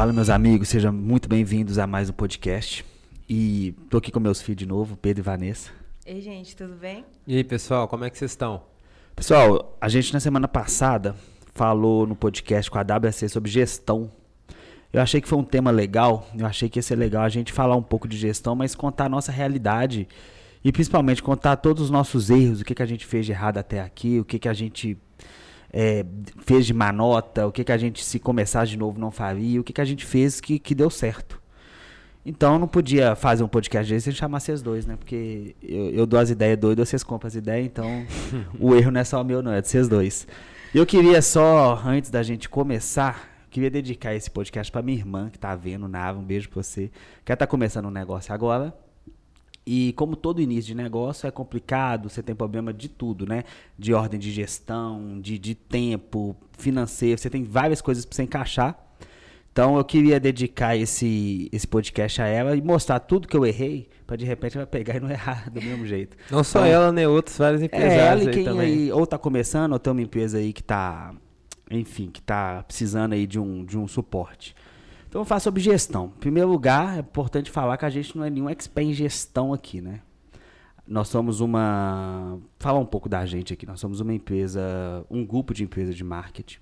Fala, meus amigos, sejam muito bem-vindos a mais um podcast. E tô aqui com meus filhos de novo, Pedro e Vanessa. Ei, gente, tudo bem? E aí, pessoal, como é que vocês estão? Pessoal, a gente na semana passada falou no podcast com a WC sobre gestão. Eu achei que foi um tema legal, eu achei que ia ser legal a gente falar um pouco de gestão, mas contar a nossa realidade e principalmente contar todos os nossos erros, o que, que a gente fez de errado até aqui, o que, que a gente é, fez de manota, o que, que a gente, se começasse de novo, não faria, o que, que a gente fez que, que deu certo. Então eu não podia fazer um podcast desse sem chamar vocês dois, né? Porque eu, eu dou as ideias doidas, vocês compram as ideias, então o erro não é só meu, não, é de vocês dois. Eu queria só, antes da gente começar, queria dedicar esse podcast para minha irmã que tá vendo, Nava, um beijo pra você. Que ela tá começando um negócio agora. E como todo início de negócio é complicado, você tem problema de tudo, né? De ordem de gestão, de, de tempo, financeiro, você tem várias coisas para você encaixar. Então eu queria dedicar esse, esse podcast a ela e mostrar tudo que eu errei, para de repente ela pegar e não errar do mesmo jeito. Não só Então, ela, né? Outros vários é, empresários ela e aí quem também. aí ou tá começando ou tem uma empresa aí que tá, enfim, que tá precisando aí de um, de um suporte. Então vamos falar sobre gestão. Em primeiro lugar, é importante falar que a gente não é nenhum expert em gestão aqui, né? Nós somos uma. Falar um pouco da gente aqui. Nós somos uma empresa, um grupo de empresas de marketing,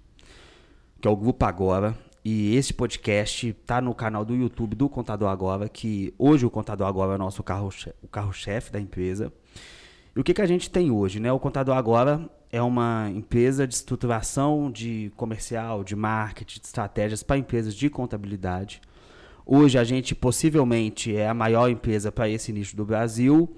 que é o Grupo Agora. E esse podcast tá no canal do YouTube do Contador Agora, que hoje o Contador Agora é o nosso carro-chefe carro da empresa. E o que, que a gente tem hoje, né? O Contador Agora é uma empresa de estruturação de comercial, de marketing, de estratégias para empresas de contabilidade. Hoje a gente possivelmente é a maior empresa para esse nicho do Brasil.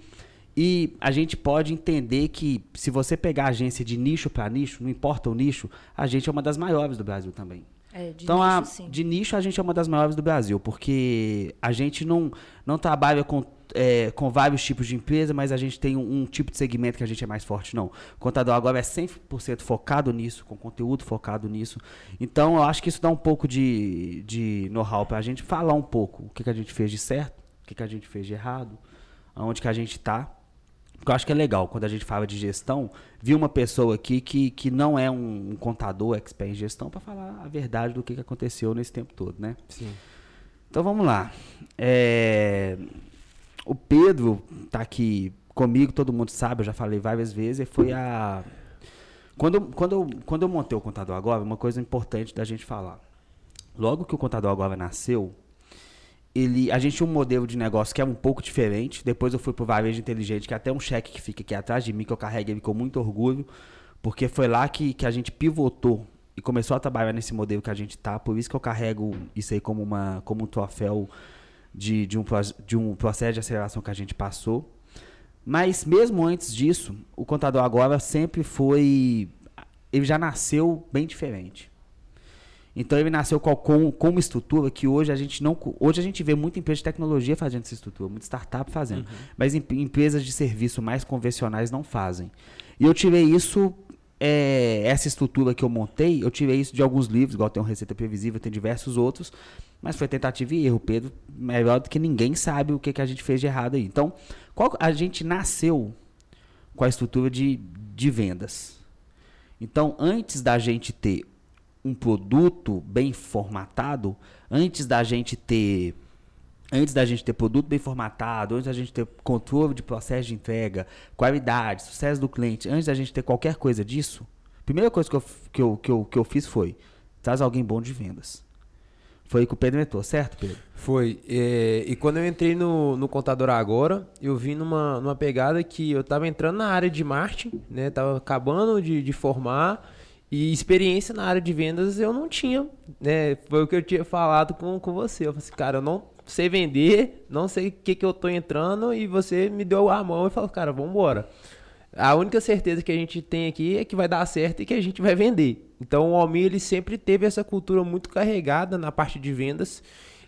E a gente pode entender que se você pegar a agência de nicho para nicho, não importa o nicho, a gente é uma das maiores do Brasil também. É, de então, nicho, a- de nicho a gente é uma das maiores do Brasil, porque a gente não, não trabalha com, é, com vários tipos de empresa, mas a gente tem um, um tipo de segmento que a gente é mais forte, não. O contador agora é 100% focado nisso, com conteúdo focado nisso. Então, eu acho que isso dá um pouco de, de know-how para a gente falar um pouco o que, que a gente fez de certo, o que, que a gente fez de errado, aonde que a gente está. Porque eu acho que é legal, quando a gente fala de gestão, vir uma pessoa aqui que, que não é um, um contador expert em gestão para falar a verdade do que, que aconteceu nesse tempo todo, né? Sim. Então vamos lá. É, O Pedro tá aqui comigo, todo mundo sabe, eu já falei várias vezes, foi a. Quando, quando, eu, quando eu montei o Contador Agora, uma coisa importante da gente falar. Logo que o Contador Agora nasceu, ele, a gente tinha um modelo de negócio que é um pouco diferente. Depois eu fui pro varejo inteligente, que é até um cheque que fica aqui atrás de mim, que eu carrego ele com muito orgulho, porque foi lá que, que a gente pivotou e começou a trabalhar nesse modelo que a gente tá. Por isso que eu carrego isso aí como, uma, como um troféu de, de, um, de um processo de aceleração que a gente passou. Mas mesmo antes disso, o contador agora sempre foi. Ele já nasceu bem diferente. Então ele nasceu com, com, com uma estrutura que hoje a gente não. Hoje a gente vê muita empresa de tecnologia fazendo essa estrutura, muita startup fazendo. Mas em- empresas de serviço mais convencionais não fazem. E eu tirei isso, é, essa estrutura que eu montei, eu tirei isso de alguns livros, igual tem o Receita Previsível, tem diversos outros. Mas foi tentativa e erro. Pedro, melhor do que ninguém, sabe o que, que a gente fez de errado aí. Então, qual, a gente nasceu com a estrutura de, de vendas. Então, antes da gente ter um produto bem formatado, antes da gente ter antes da gente ter produto bem formatado, antes da gente ter controle de processo de entrega, qualidade, sucesso do cliente, antes da gente ter qualquer coisa disso, a primeira coisa que eu, que eu, que eu, que eu fiz foi traz alguém bom de vendas. Foi que o Pedro entrou, certo, Pedro? Foi. é, e quando eu entrei no, no Contador Agora, eu vim numa, numa pegada que eu tava entrando na área de marketing, né? Tava acabando de, de formar e experiência na área de vendas eu não tinha, né? Foi o que eu tinha falado com, com você. Eu falei assim, cara, eu não sei vender, não sei o que que eu tô entrando e você me deu a mão e falou, cara, vamos embora. A única certeza que a gente tem aqui é que vai dar certo e que a gente vai vender. Então o Almir ele sempre teve essa cultura muito carregada na parte de vendas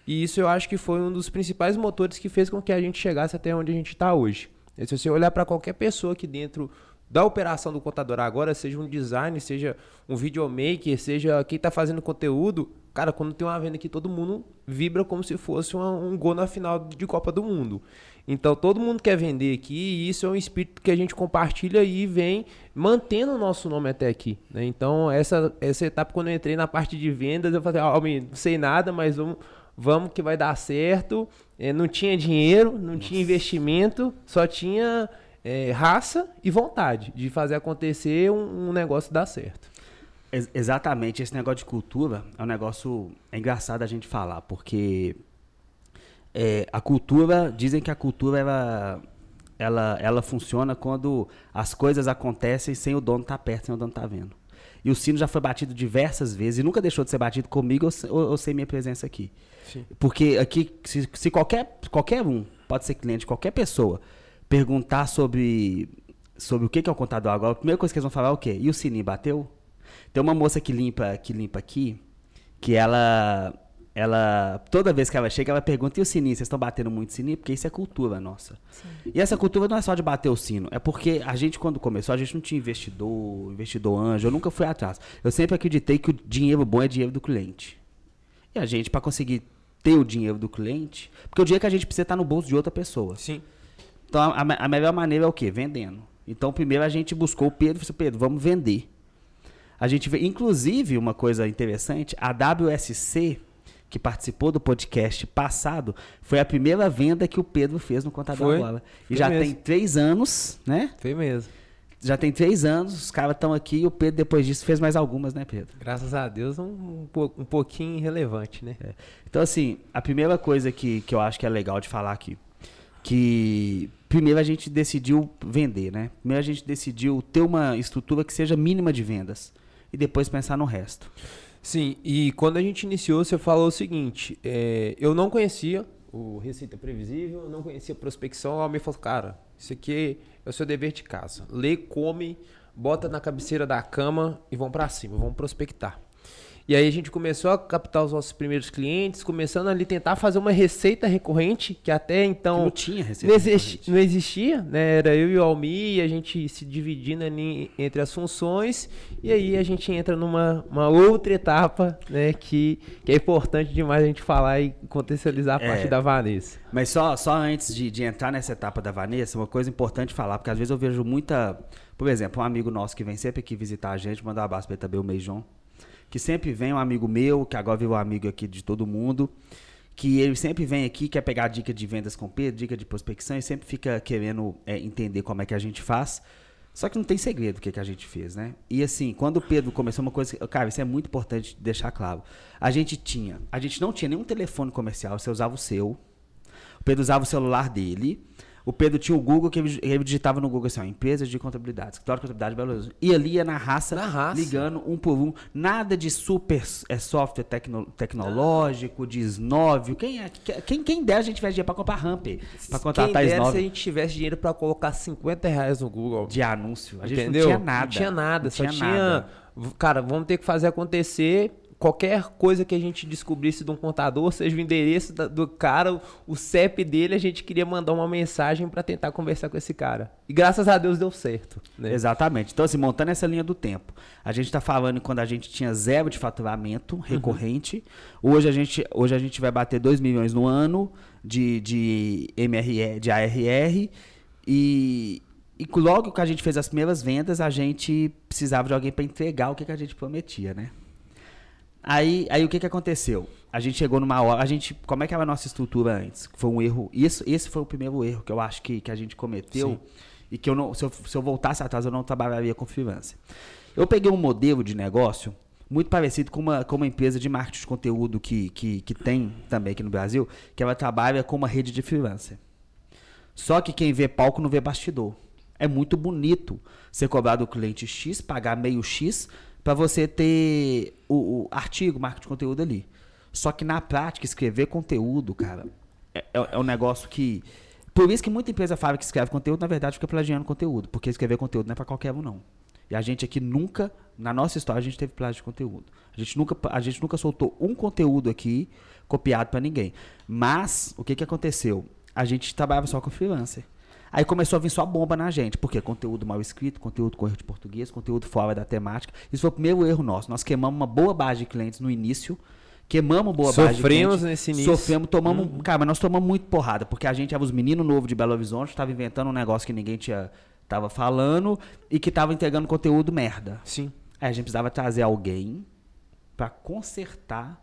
e isso eu acho que foi um dos principais motores que fez com que a gente chegasse até onde a gente está hoje. E se você olhar para qualquer pessoa aqui dentro da operação do contador agora, seja um design, seja um videomaker, seja quem está fazendo conteúdo, cara, quando tem uma venda aqui, todo mundo vibra como se fosse um gol na final de Copa do Mundo. Então todo mundo quer vender aqui e isso é um espírito que a gente compartilha e vem mantendo o nosso nome até aqui. Né? Então essa, essa etapa quando eu entrei na parte de vendas, eu falei, ah, não sei nada, mas vamos, vamos que vai dar certo. É, não tinha dinheiro, não Nossa. tinha investimento, só tinha é, raça e vontade de fazer acontecer um, um negócio dar certo. Ex exatamente, esse negócio de cultura é um negócio é engraçado a gente falar, porque é, a cultura, dizem que a cultura ela, ela, ela funciona quando as coisas acontecem sem o dono estar tá perto, sem o dono estar tá vendo. E o sino já foi batido diversas vezes e nunca deixou de ser batido comigo ou, ou, ou sem minha presença aqui. Sim. Porque aqui, se, se, qualquer, qualquer um, pode ser cliente, qualquer pessoa, perguntar sobre, sobre o que, que é o contador agora, a primeira coisa que eles vão falar é o quê? E o sininho bateu? Tem uma moça que limpa, que limpa aqui, que ela ela toda vez que ela chega, ela pergunta: e o sininho? Vocês estão batendo muito sininho? Porque isso é cultura nossa. Sim. E essa cultura não é só de bater o sino, é porque a gente, quando começou, a gente não tinha investidor, investidor anjo, eu nunca fui atrás. Eu sempre acreditei que o dinheiro bom é dinheiro do cliente. E a gente, para conseguir ter o dinheiro do cliente, porque o dinheiro que a gente precisa estar tá no bolso de outra pessoa. Sim. Então a, a melhor maneira é o quê? Vendendo. Então primeiro a gente buscou o Pedro e falou: Pedro, vamos vender. A gente vê, inclusive, uma coisa interessante, a WSC que participou do podcast passado, foi a primeira venda que o Pedro fez no Contador foi, Bola. E já mesmo. tem três anos, né? Foi mesmo. Já tem três anos, os caras estão aqui e o Pedro, depois disso, fez mais algumas, né, Pedro? Graças a Deus, um, um pouquinho irrelevante, né? É. Então, assim, a primeira coisa que, que eu acho que é legal de falar aqui, que primeiro a gente decidiu vender, né? Primeiro a gente decidiu ter uma estrutura que seja mínima de vendas e depois pensar no resto. Sim, e quando a gente iniciou, você falou o seguinte: é, eu não conhecia o Receita Previsível, não conhecia prospecção. Ela me falou, cara, isso aqui é o seu dever de casa. Lê, come, bota na cabeceira da cama e vão para cima, vão prospectar. E aí a gente começou a captar os nossos primeiros clientes, começando ali tentar fazer uma receita recorrente, que até então que não tinha receita não, existi, não existia, né? Era eu e o Almi, a gente se dividindo ali entre as funções, e aí a gente entra numa uma outra etapa, né, que, que é importante demais a gente falar e contextualizar a é, parte da Vanessa. Mas só, só antes de, de entrar nessa etapa da Vanessa, uma coisa importante falar, porque às vezes eu vejo muita, por exemplo, um amigo nosso que vem sempre aqui visitar a gente, mandar um abraço para ele também, o Meijão que sempre vem um amigo meu, que agora virou amigo aqui de todo mundo, que ele sempre vem aqui, quer pegar dica de vendas com Pedro, dica de prospecção, e sempre fica querendo é, entender como é que a gente faz. Só que não tem segredo o que, que a gente fez, né? E assim, quando o Pedro começou uma coisa. Cara, isso é muito importante deixar claro. A gente tinha. A gente não tinha nenhum telefone comercial, você usava o seu. O Pedro usava o celular dele. O Pedro tinha o Google que ele digitava no Google assim, ó, empresas de contabilidade, escritório de contabilidade Belo Horizonte. E ali ia na raça, na raça, ligando um por um. Nada de super é, software tecno, tecnológico, de Snóvio. Quem, é, quem, quem dera a gente tivesse dinheiro para comprar Ramper, para contratar quem se a gente tivesse dinheiro para colocar 50 reais no Google. De anúncio. A gente Entendeu? não tinha nada. Não tinha nada, não só tinha, tinha... Cara, vamos ter que fazer acontecer qualquer coisa que a gente descobrisse de um contador, seja o endereço do cara, o CEP dele, a gente queria mandar uma mensagem para tentar conversar com esse cara. E graças a Deus deu certo. Né? Exatamente. Então, assim, montando essa linha do tempo, a gente está falando quando a gente tinha zero de faturamento recorrente. Uhum. Hoje, a gente, hoje a gente vai bater 2 milhões no ano de, de MRE, de ARR. E, e logo que a gente fez as primeiras vendas, a gente precisava de alguém para entregar o que, que a gente prometia, né? Aí, aí o que, que aconteceu? A gente chegou numa hora. A gente. Como é que era a nossa estrutura antes? Foi um erro. Isso, esse foi o primeiro erro que eu acho que, que a gente cometeu. Sim. E que eu não. Se eu, se eu voltasse atrás, eu não trabalharia com freelance. Eu peguei um modelo de negócio muito parecido com uma, com uma empresa de marketing de conteúdo que, que, que tem também aqui no Brasil, que ela trabalha com uma rede de freelancer. Só que quem vê palco não vê bastidor. É muito bonito você cobrar do cliente X, pagar meio X, para você ter o, o, artigo, marca de conteúdo ali. Só que na prática, escrever conteúdo, cara, é, é, é, um negócio que. Por isso que muita empresa fala que escreve conteúdo, na verdade, fica plagiando conteúdo. Porque escrever conteúdo não é para qualquer um, não. E a gente aqui nunca, na nossa história, a gente teve plágio de conteúdo. A gente nunca, a gente nunca soltou um conteúdo aqui copiado para ninguém. Mas, o que, que aconteceu? A gente trabalhava só com freelancer. Aí começou a vir só bomba na gente, porque conteúdo mal escrito, conteúdo com erro de português, conteúdo fora da temática. Isso foi o primeiro erro nosso. Nós queimamos uma boa base de clientes no início, Queimamos boa base de Sofremos cliente, nesse início. Sofremos, tomamos. Cara, mas nós tomamos muito porrada, porque a gente era os meninos novos de Belo Horizonte, estava inventando um negócio que ninguém tinha. Tava falando e que tava entregando conteúdo merda. Sim. Aí a gente precisava trazer alguém para consertar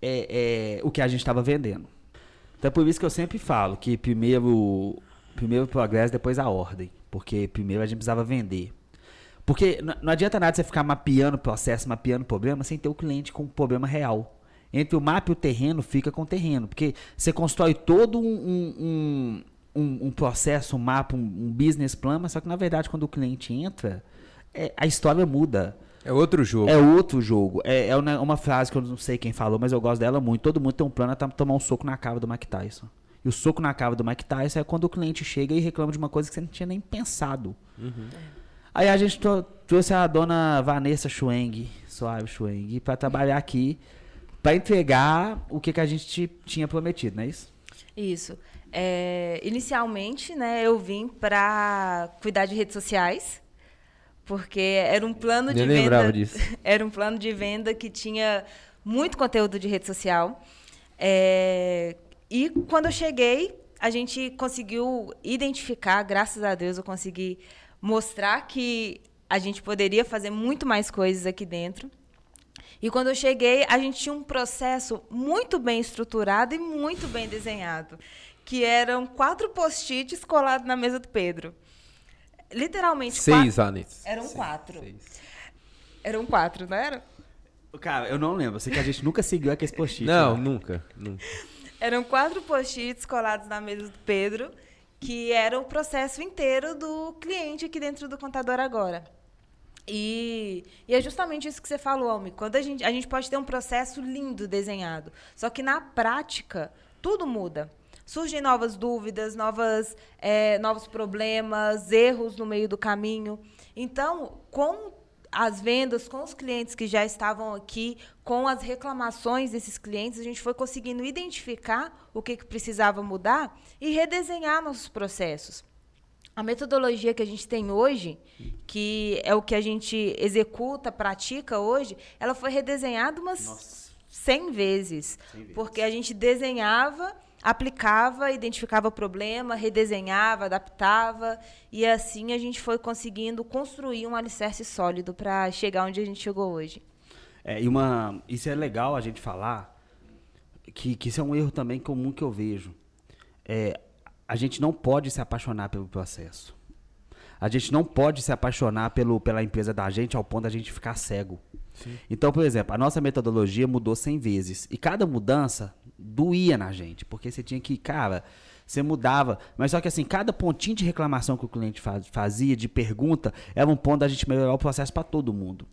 é, é, o que a gente estava vendendo. Então é por isso que eu sempre falo que primeiro, primeiro o progresso, depois a ordem. Porque primeiro a gente precisava vender. Porque não adianta nada você ficar mapeando o processo, mapeando o problema, sem ter o cliente com o problema real. Entre o mapa e o terreno, fica com o terreno. Porque você constrói todo um, um, um, um- um processo, um mapa, um, um business plan, mas só que na verdade quando o cliente entra, é, a história muda. É outro jogo. É outro jogo. É, é uma uma frase que eu não sei quem falou, mas eu gosto dela muito. Todo mundo tem um plano para tomar um soco na cara do Mike Tyson. E o soco na cara do Mike Tyson é quando o cliente chega e reclama de uma coisa que você não tinha nem pensado. Aí a gente trou- trouxe a dona Vanessa Schweng, Suave Schweng, para trabalhar aqui, para entregar o que, que a gente ti- tinha prometido, não é isso? Isso. É, inicialmente, né, eu vim para cuidar de redes sociais, porque era um plano de Nem venda. lembrava disso. Era um plano de venda que tinha muito conteúdo de rede social. É, e quando eu cheguei, a gente conseguiu identificar, graças a Deus, eu consegui mostrar que a gente poderia fazer muito mais coisas aqui dentro. E quando eu cheguei, a gente tinha um processo muito bem estruturado e muito bem desenhado, que eram quatro post-its colados na mesa do Pedro. Literalmente Seis, quatro. Eram Seis, quatro. seis. Eram quatro, não era? Cara, eu não lembro. Eu sei que a gente nunca seguiu aquele post-it. Não, lá. nunca, nunca. Eram quatro post-its colados na mesa do Pedro, que era o processo inteiro do cliente aqui dentro do contador agora. E, e é justamente isso que você falou, Almi. Quando a gente, a gente pode ter um processo lindo desenhado, só que na prática tudo muda. Surgem novas dúvidas, novas, eh, novos problemas, erros no meio do caminho. Então, com as vendas, com os clientes que já estavam aqui, com as reclamações desses clientes, a gente foi conseguindo identificar o que, que precisava mudar e redesenhar nossos processos. A metodologia que a gente tem hoje, que é o que a gente executa, pratica hoje, ela foi redesenhada umas 100 vezes, Porque a gente desenhava, aplicava, identificava o problema, redesenhava, adaptava, e assim a gente foi conseguindo construir um alicerce sólido para chegar onde a gente chegou hoje. É, e uma, isso é legal a gente falar, que, que isso é um erro também comum que eu vejo. É, a gente não pode se apaixonar pelo processo. A gente não pode se apaixonar pelo, pela empresa da gente ao ponto da gente ficar cego. Então, por exemplo, a nossa metodologia mudou 100 vezes. E cada mudança doía na gente. Porque você tinha que, cara, você mudava. Mas só que assim, cada pontinho de reclamação que o cliente faz- fazia, de pergunta, era um ponto da gente melhorar o processo para todo mundo.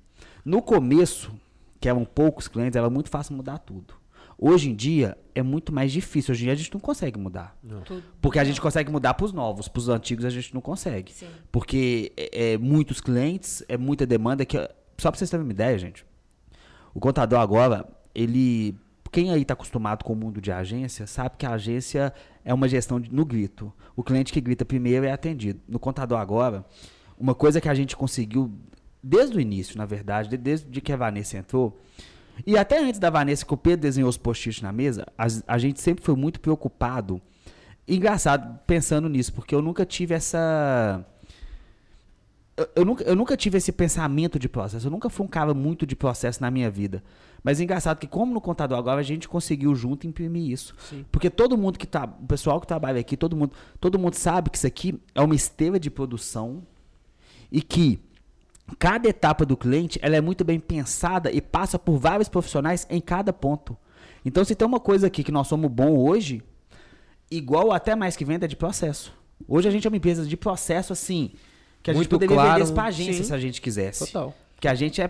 No começo, que eram poucos clientes, era muito fácil mudar tudo. Hoje em dia, é muito mais difícil. Hoje em dia, a gente não consegue mudar. Tudo. Porque a gente consegue mudar para os novos, para os antigos a gente não consegue. Sim. Porque é, é muitos clientes, é muita demanda que só para vocês terem uma ideia, gente. O contador agora, ele quem aí está acostumado com o mundo de agência, sabe que a agência é uma gestão de- no grito. O cliente que grita primeiro é atendido. No contador agora, uma coisa que a gente conseguiu desde o início, na verdade, de- desde que a Vanessa entrou, e até antes da Vanessa, que o Pedro desenhou os post-its na mesa, as- a, gente sempre foi muito preocupado. Engraçado, pensando nisso, porque eu nunca tive essa. Eu, eu nunca, eu nunca tive esse pensamento de processo. Eu nunca fui um cara muito de processo na minha vida. Mas é engraçado que, como no contador agora, a gente conseguiu junto imprimir isso. Sim. Porque todo mundo que tá. O pessoal que trabalha aqui, todo mundo, todo mundo sabe que isso aqui é uma esteira de produção e que cada etapa do cliente ela é muito bem pensada e passa por vários profissionais em cada ponto. Então, se tem uma coisa aqui que nós somos bom hoje, igual ou até mais que venda, é de processo. Hoje a gente é uma empresa de processo assim, que a gente Muito poderia claro, vender isso pra agência sim. se a gente quisesse. Total. Que a gente é,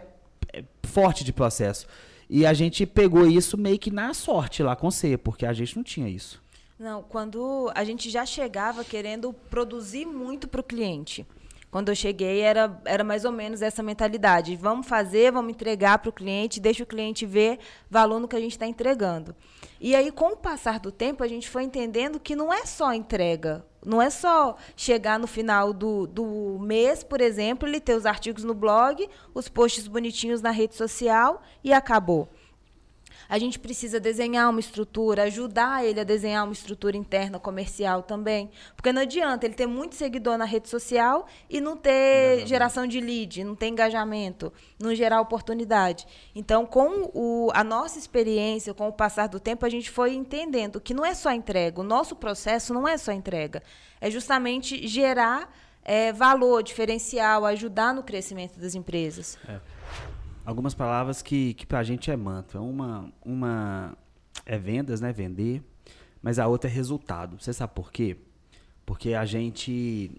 é forte de processo. E a gente pegou isso meio que na sorte lá com C, porque a gente não tinha isso. Não, quando a gente já chegava querendo produzir muito para o cliente. Quando eu cheguei, era, era mais ou menos essa mentalidade. Vamos fazer, vamos entregar para o cliente, deixa o cliente ver valor no que a gente está entregando. E aí, com o passar do tempo, a gente foi entendendo que não é só entrega. Não é só chegar no final do, do mês, por exemplo, ele ter os artigos no blog, os posts bonitinhos na rede social e acabou. A gente precisa desenhar uma estrutura, ajudar ele a desenhar uma estrutura interna comercial também. Porque não adianta ele ter muito seguidor na rede social e não ter geração de lead, não ter engajamento, não gerar oportunidade. Então, com o, a nossa experiência, com o passar do tempo, a gente foi entendendo que não é só entrega. O nosso processo não é só entrega. É justamente gerar é, valor, diferencial, ajudar no crescimento das empresas. É. Algumas palavras que, que para a gente é mantra. Uma, uma é vendas, né? Vender. Mas a outra é resultado. Você sabe por quê? Porque a gente.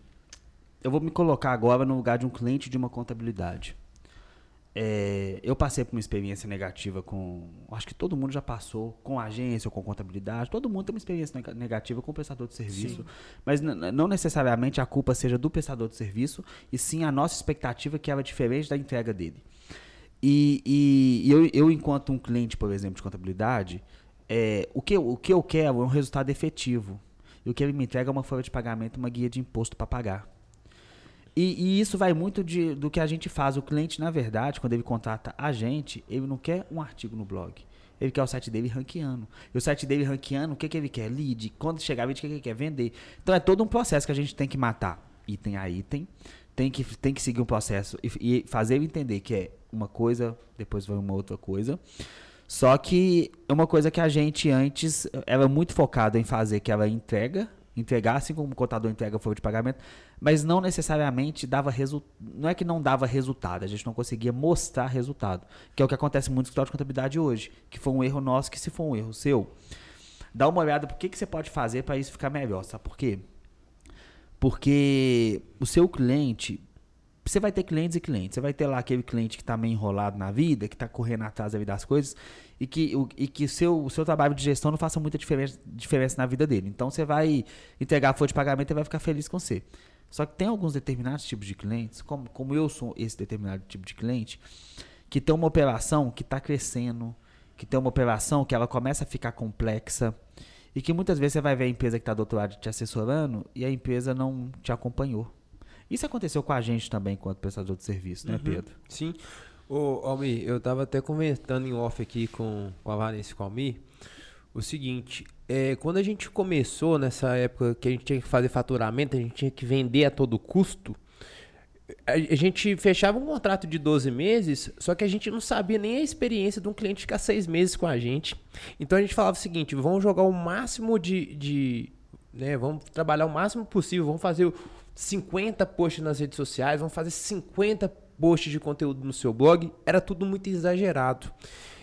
Eu vou me colocar agora no lugar de um cliente de uma contabilidade. É, eu passei por uma experiência negativa com. Acho que todo mundo já passou com agência ou com contabilidade. Todo mundo tem uma experiência negativa com o prestador de serviço. Sim. Mas não necessariamente a culpa seja do prestador de serviço, e sim a nossa expectativa que era diferente da entrega dele. E, e eu, eu, enquanto um cliente, por exemplo, de contabilidade, é, o, que, o que eu quero é um resultado efetivo. E o que ele me entrega é uma folha de pagamento, uma guia de imposto para pagar. E, e, isso vai muito de, do que a gente faz. O cliente, na verdade, quando ele contrata a gente, ele não quer um artigo no blog. Ele quer o site dele ranqueando. E o site dele ranqueando, o que, que ele quer? Lead. Quando chegar lead, o que, que ele quer? Vender. Então é todo um processo que a gente tem que matar, item a item. Tem que, tem que seguir um processo e, e fazer ele entender que é uma coisa, depois vai uma outra coisa. Só que é uma coisa que a gente antes era muito focado em fazer, que era entrega, entregar, assim como o contador entrega folha de pagamento, mas não necessariamente dava resultado. Não é que não dava resultado, a gente não conseguia mostrar resultado, que é o que acontece muito no escritório de contabilidade hoje, que foi um erro nosso, que se for um erro seu, dá uma olhada por que, que você pode fazer para isso ficar melhor, sabe por quê? Porque o seu cliente, você vai ter clientes e clientes. Você vai ter lá aquele cliente que está meio enrolado na vida, que está correndo atrás das coisas, e que o e que seu, seu trabalho de gestão não faça muita diferença, diferença na vida dele. Então você vai entregar a folha de pagamento e vai ficar feliz com você. Só que tem alguns determinados tipos de clientes, como, como eu sou esse determinado tipo de cliente, que tem uma operação que está crescendo, que tem uma operação que ela começa a ficar complexa, e que muitas vezes você vai ver a empresa que está do outro lado te assessorando e a empresa não te acompanhou. Isso aconteceu com a gente também, enquanto prestador de serviço, né, uhum. Pedro? Sim. Ô, Almir, eu estava até comentando em off aqui com, com a Vanessa e com o Almir o seguinte, é, quando a gente começou nessa época que a gente tinha que fazer faturamento, a gente tinha que vender a todo custo, a, a gente fechava um contrato de 12 meses, só que a gente não sabia nem a experiência de um cliente ficar seis meses com a gente. Então a gente falava o seguinte, vamos jogar o máximo de... de né, vamos trabalhar o máximo possível, vamos fazer 50 posts nas redes sociais, vão fazer 50 posts de conteúdo no seu blog. Era tudo muito exagerado.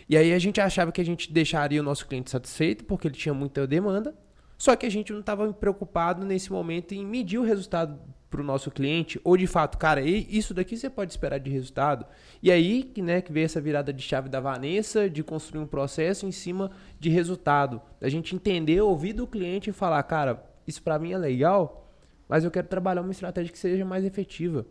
E aí a gente achava que a gente deixaria o nosso cliente satisfeito porque ele tinha muita demanda. Só que a gente não estava preocupado nesse momento em medir o resultado para o nosso cliente, ou de fato, cara, isso daqui você pode esperar de resultado. E aí né, que veio essa virada de chave da Vanessa, de construir um processo em cima de resultado. A gente entender, ouvir do cliente e falar, cara, isso para mim é legal, mas eu quero trabalhar uma estratégia que seja mais efetiva.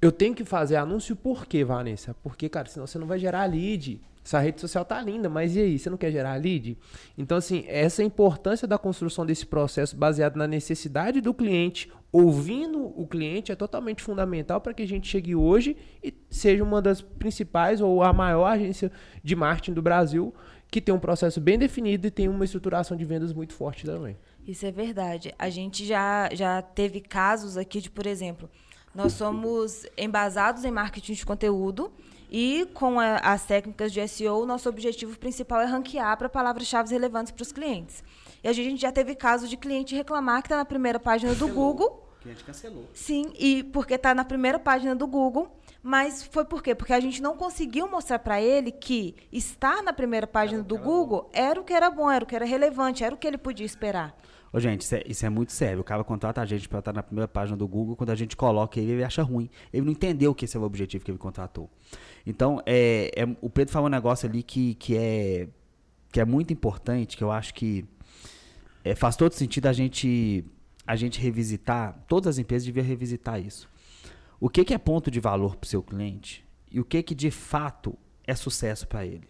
Eu tenho que fazer anúncio por quê, Vanessa? Porque, cara, senão você não vai gerar lead. Essa rede social tá linda, mas e aí? Você não quer gerar lead? Então, assim, essa importância da construção desse processo baseado na necessidade do cliente, ouvindo o cliente, é totalmente fundamental para que a gente chegue hoje e seja uma das principais ou a maior agência de marketing do Brasil que tem um processo bem definido e tem uma estruturação de vendas muito forte também. Isso é verdade. A gente já, já teve casos aqui de, por exemplo, nós somos embasados em marketing de conteúdo e com a, as técnicas de SEO, nosso objetivo principal é ranquear para palavras-chave relevantes para os clientes. E a gente já teve casos de cliente reclamar que está na primeira página do Google. O cliente cancelou. Sim, e porque está na primeira página do Google. Mas foi por quê? Porque a gente não conseguiu mostrar para ele que estar na primeira página do Google era o que era bom, era o que era relevante, era o que ele podia esperar. Ô, gente, isso é, isso é, muito sério. O cara contrata a gente para estar na primeira página do Google, quando a gente coloca ele, ele acha ruim. Ele não entendeu que esse é o objetivo que ele contratou. Então, é, é, o Pedro falou um negócio ali que, que, é, que é muito importante, que eu acho que é, faz todo sentido a gente, a gente revisitar, todas as empresas deviam revisitar isso. O que, que é ponto de valor para o seu cliente e o que, que de fato é sucesso para ele.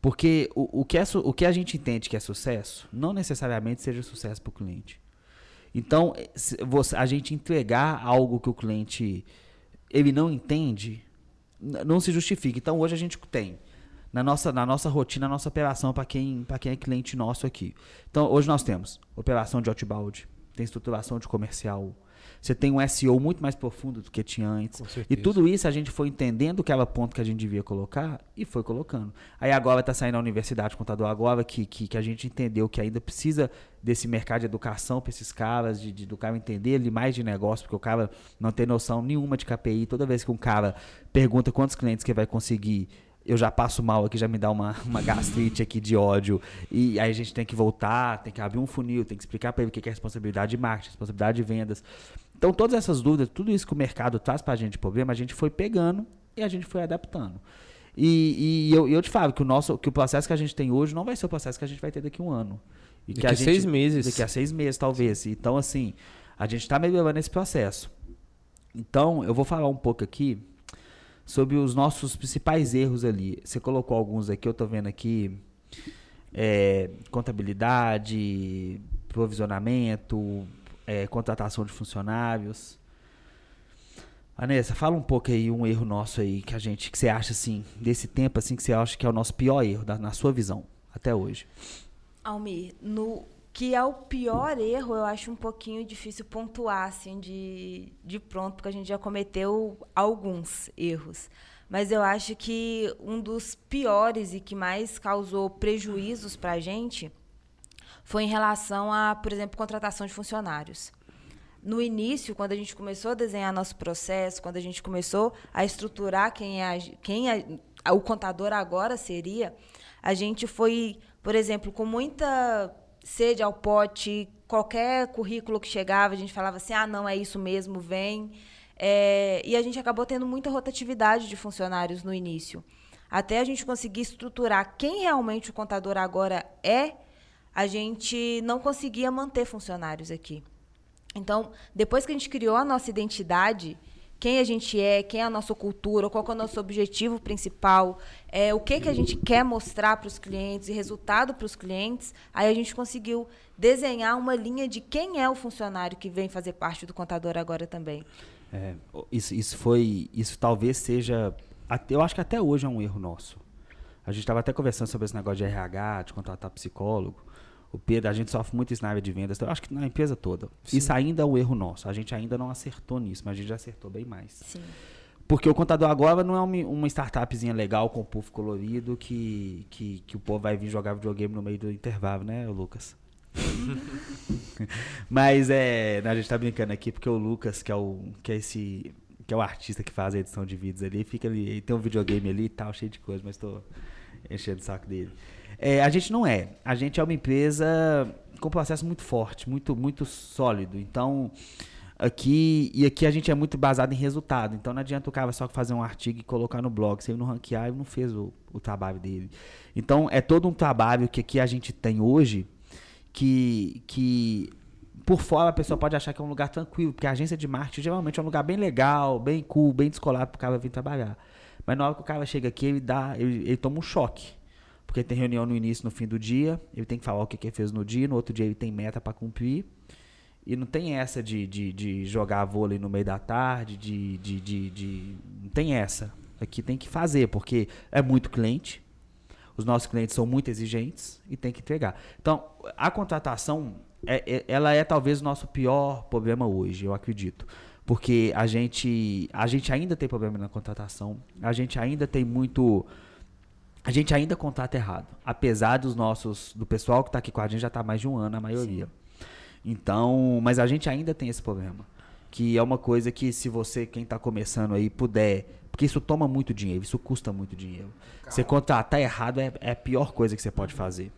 Porque o, o, que é, o que a gente entende que é sucesso, não necessariamente seja sucesso para o cliente. Então, você, a gente entregar algo que o cliente ele não entende, não se justifica. Então, hoje a gente tem na nossa, na nossa rotina, na nossa operação para quem, quem é cliente nosso aqui. Então, hoje nós temos operação de outbound, tem estruturação de comercial, você tem um SEO muito mais profundo do que tinha antes. E tudo isso a gente foi entendendo que era ponto que a gente devia colocar e foi colocando. Aí agora está saindo a Universidade Contador agora, que, que, que, a gente entendeu que ainda precisa desse mercado de educação para esses caras, de, de, do cara entender ele mais de negócio, porque o cara não tem noção nenhuma de KPI. Toda vez que um cara pergunta quantos clientes que vai conseguir eu já passo mal aqui, já me dá uma, uma gastrite aqui de ódio. E aí a gente tem que voltar, tem que abrir um funil, tem que explicar para ele o que é responsabilidade de marketing, responsabilidade de vendas. Então, todas essas dúvidas, tudo isso que o mercado traz para a gente de problema, a gente foi pegando e a gente foi adaptando. E, e eu, eu, te falo que o, nosso, que o processo que a gente tem hoje não vai ser o processo que a gente vai ter daqui a um ano. E daqui a, gente, seis meses. Daqui a seis meses, talvez. Então, assim, a gente está melhorando esse processo. Então, eu vou falar um pouco aqui sobre os nossos principais erros ali. Você colocou alguns aqui, eu estou vendo aqui. É, contabilidade, provisionamento, é, contratação de funcionários. Vanessa, fala um pouco aí um erro nosso aí que a gente que você acha assim desse tempo assim que você acha que é o nosso pior erro da, na sua visão até hoje. Almir, no que é o pior erro, eu acho um pouquinho difícil pontuar assim de, de pronto, porque a gente já cometeu alguns erros. Mas eu acho que um dos piores e que mais causou prejuízos para a gente foi em relação a, por exemplo, contratação de funcionários. No início, quando a gente começou a desenhar nosso processo, quando a gente começou a estruturar quem, é, quem é, o contador agora seria, a gente foi, por exemplo, com muita sede ao pote, qualquer currículo que chegava, a gente falava assim: ah, não, é isso mesmo, vem. É, e a gente acabou tendo muita rotatividade de funcionários no início. Até a gente conseguir estruturar quem realmente o contador agora é a gente não conseguia manter funcionários aqui. Então, depois que a gente criou a nossa identidade, quem a gente é, quem é a nossa cultura, qual é o nosso objetivo principal, é, o que, que a gente quer mostrar para os clientes e resultado para os clientes, aí a gente conseguiu desenhar uma linha de quem é o funcionário que vem fazer parte do contador agora também. É, isso, isso foi, isso talvez seja, eu acho que até hoje é um erro nosso. A gente estava até conversando sobre esse negócio de RH, de contratar psicólogo. O Pedro, a gente sofre muito isso na área de vendas. Então, eu acho que na empresa toda. Sim. Isso ainda é um erro nosso. A gente ainda não acertou nisso, mas a gente já acertou bem mais. Sim. Porque o contador agora não é uma, uma startupzinha legal com puff colorido que, que, que o povo vai vir jogar videogame no meio do intervalo, né, Lucas? mas é. A gente tá brincando aqui porque o Lucas, que é o. que é esse. que é o artista que faz a edição de vídeos ali, fica ali. Ele tem um videogame ali e tal, cheio de coisa, mas tô enchendo o saco dele. É, a gente não é. A gente é uma empresa com um processo muito forte, muito, muito sólido. Então, aqui e aqui a gente é muito baseado em resultado. Então não adianta o cara só fazer um artigo e colocar no blog. Se ele não ranquear, ele não fez o, o trabalho dele. Então é todo um trabalho que aqui a gente tem hoje que, que por fora a pessoa pode achar que é um lugar tranquilo, porque a agência de marketing geralmente é um lugar bem legal, bem cool, bem descolado para o cara vir trabalhar. Mas na hora que o cara chega aqui, ele dá, ele, ele toma um choque porque tem reunião no início no fim do dia, ele tem que falar o que, que ele fez no dia, no outro dia ele tem meta para cumprir. E não tem essa de, de, de, jogar vôlei no meio da tarde, de, de, de, de. Não tem essa. Aqui tem que fazer, porque é muito cliente. Os nossos clientes são muito exigentes e tem que entregar. Então, a contratação, é, é, ela é talvez o nosso pior problema hoje, eu acredito. Porque a gente, a gente ainda tem problema na contratação, a gente ainda tem muito a gente ainda contrata errado. Apesar dos nossos, do pessoal que está aqui com a gente já está mais de um ano, a maioria. Sim. Então, mas a gente ainda tem esse problema. Que é uma coisa que se você, quem está começando aí, puder. Porque isso toma muito dinheiro, isso custa muito dinheiro. Calma. Você contratar errado é, é a pior coisa que você pode fazer.